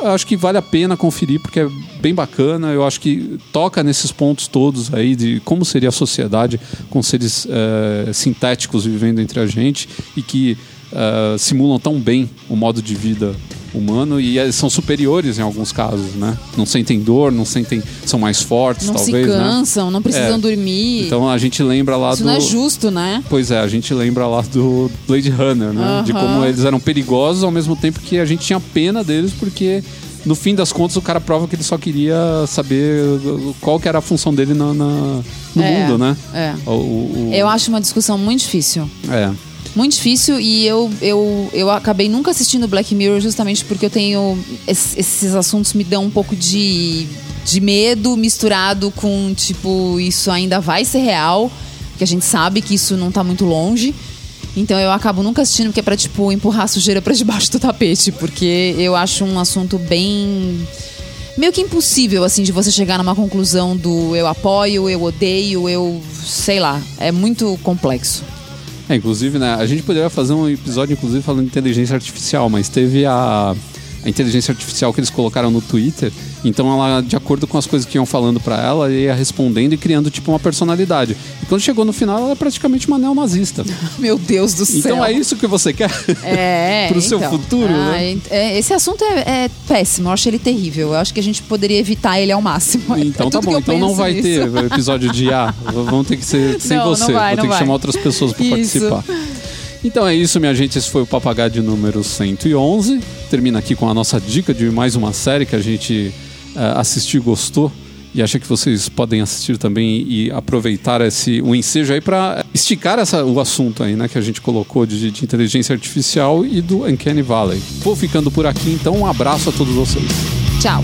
eu acho que vale a pena conferir porque é bem bacana. Eu acho que toca nesses pontos todos aí de como seria a sociedade com seres eh, sintéticos vivendo entre a gente e que eh, simulam tão bem o modo de vida humano e eh, são superiores em alguns casos, né? Não sentem dor, não sentem, são mais fortes, Não talvez, se né? cansam, não precisam É. dormir. Então a gente lembra lá Isso do não é justo, né? Pois é, a gente lembra lá do Blade Runner, né? De como eles eram perigosos ao mesmo tempo que a gente tinha pena deles, porque no fim das contas o cara prova que ele só queria saber qual que era a função dele na, na- no É, mundo, né? é. O, o- o- Eu acho uma discussão muito difícil. é. Muito difícil e eu, eu, eu acabei nunca assistindo Black Mirror justamente porque eu tenho. es- Esses assuntos me dão um pouco de, de medo misturado com, tipo, isso ainda vai ser real, que a gente sabe que isso não tá muito longe. Então eu acabo nunca assistindo porque é pra, tipo, empurrar a sujeira pra debaixo do tapete, porque eu acho um assunto bem. meio que impossível, assim, de você chegar numa conclusão do eu apoio, eu odeio, eu. sei lá. É muito complexo. É, inclusive, né? A gente poderia fazer um episódio, inclusive, falando de inteligência artificial, mas teve a, a inteligência artificial que eles colocaram no Twitter. Então, ela, de acordo com as coisas que iam falando pra ela, ia respondendo e criando, tipo, uma personalidade. E quando chegou no final, ela é praticamente uma neonazista. (laughs) Meu Deus do céu. Então, é isso que você quer? É, (laughs) pro seu então. futuro, Ah, né? é- esse assunto é, é péssimo, eu acho ele terrível. Eu acho que a gente poderia evitar ele ao máximo. (laughs) É Então tá tudo que bom, então não vai nisso. ter episódio de A. Vamos ter que ser sem Não, não você. vai, Vou não ter que vai. chamar outras pessoas pra Isso. participar. Então é isso, minha gente. Esse foi o Papagaio de número 111. Termina aqui com a nossa dica de mais uma série que a gente uh, assistiu e gostou. E acha que vocês podem assistir também e aproveitar esse o um ensejo aí para esticar essa, o assunto aí, né, que a gente colocou de, de inteligência artificial e do Uncanny Valley. Vou ficando por aqui, então um abraço a todos vocês. Tchau.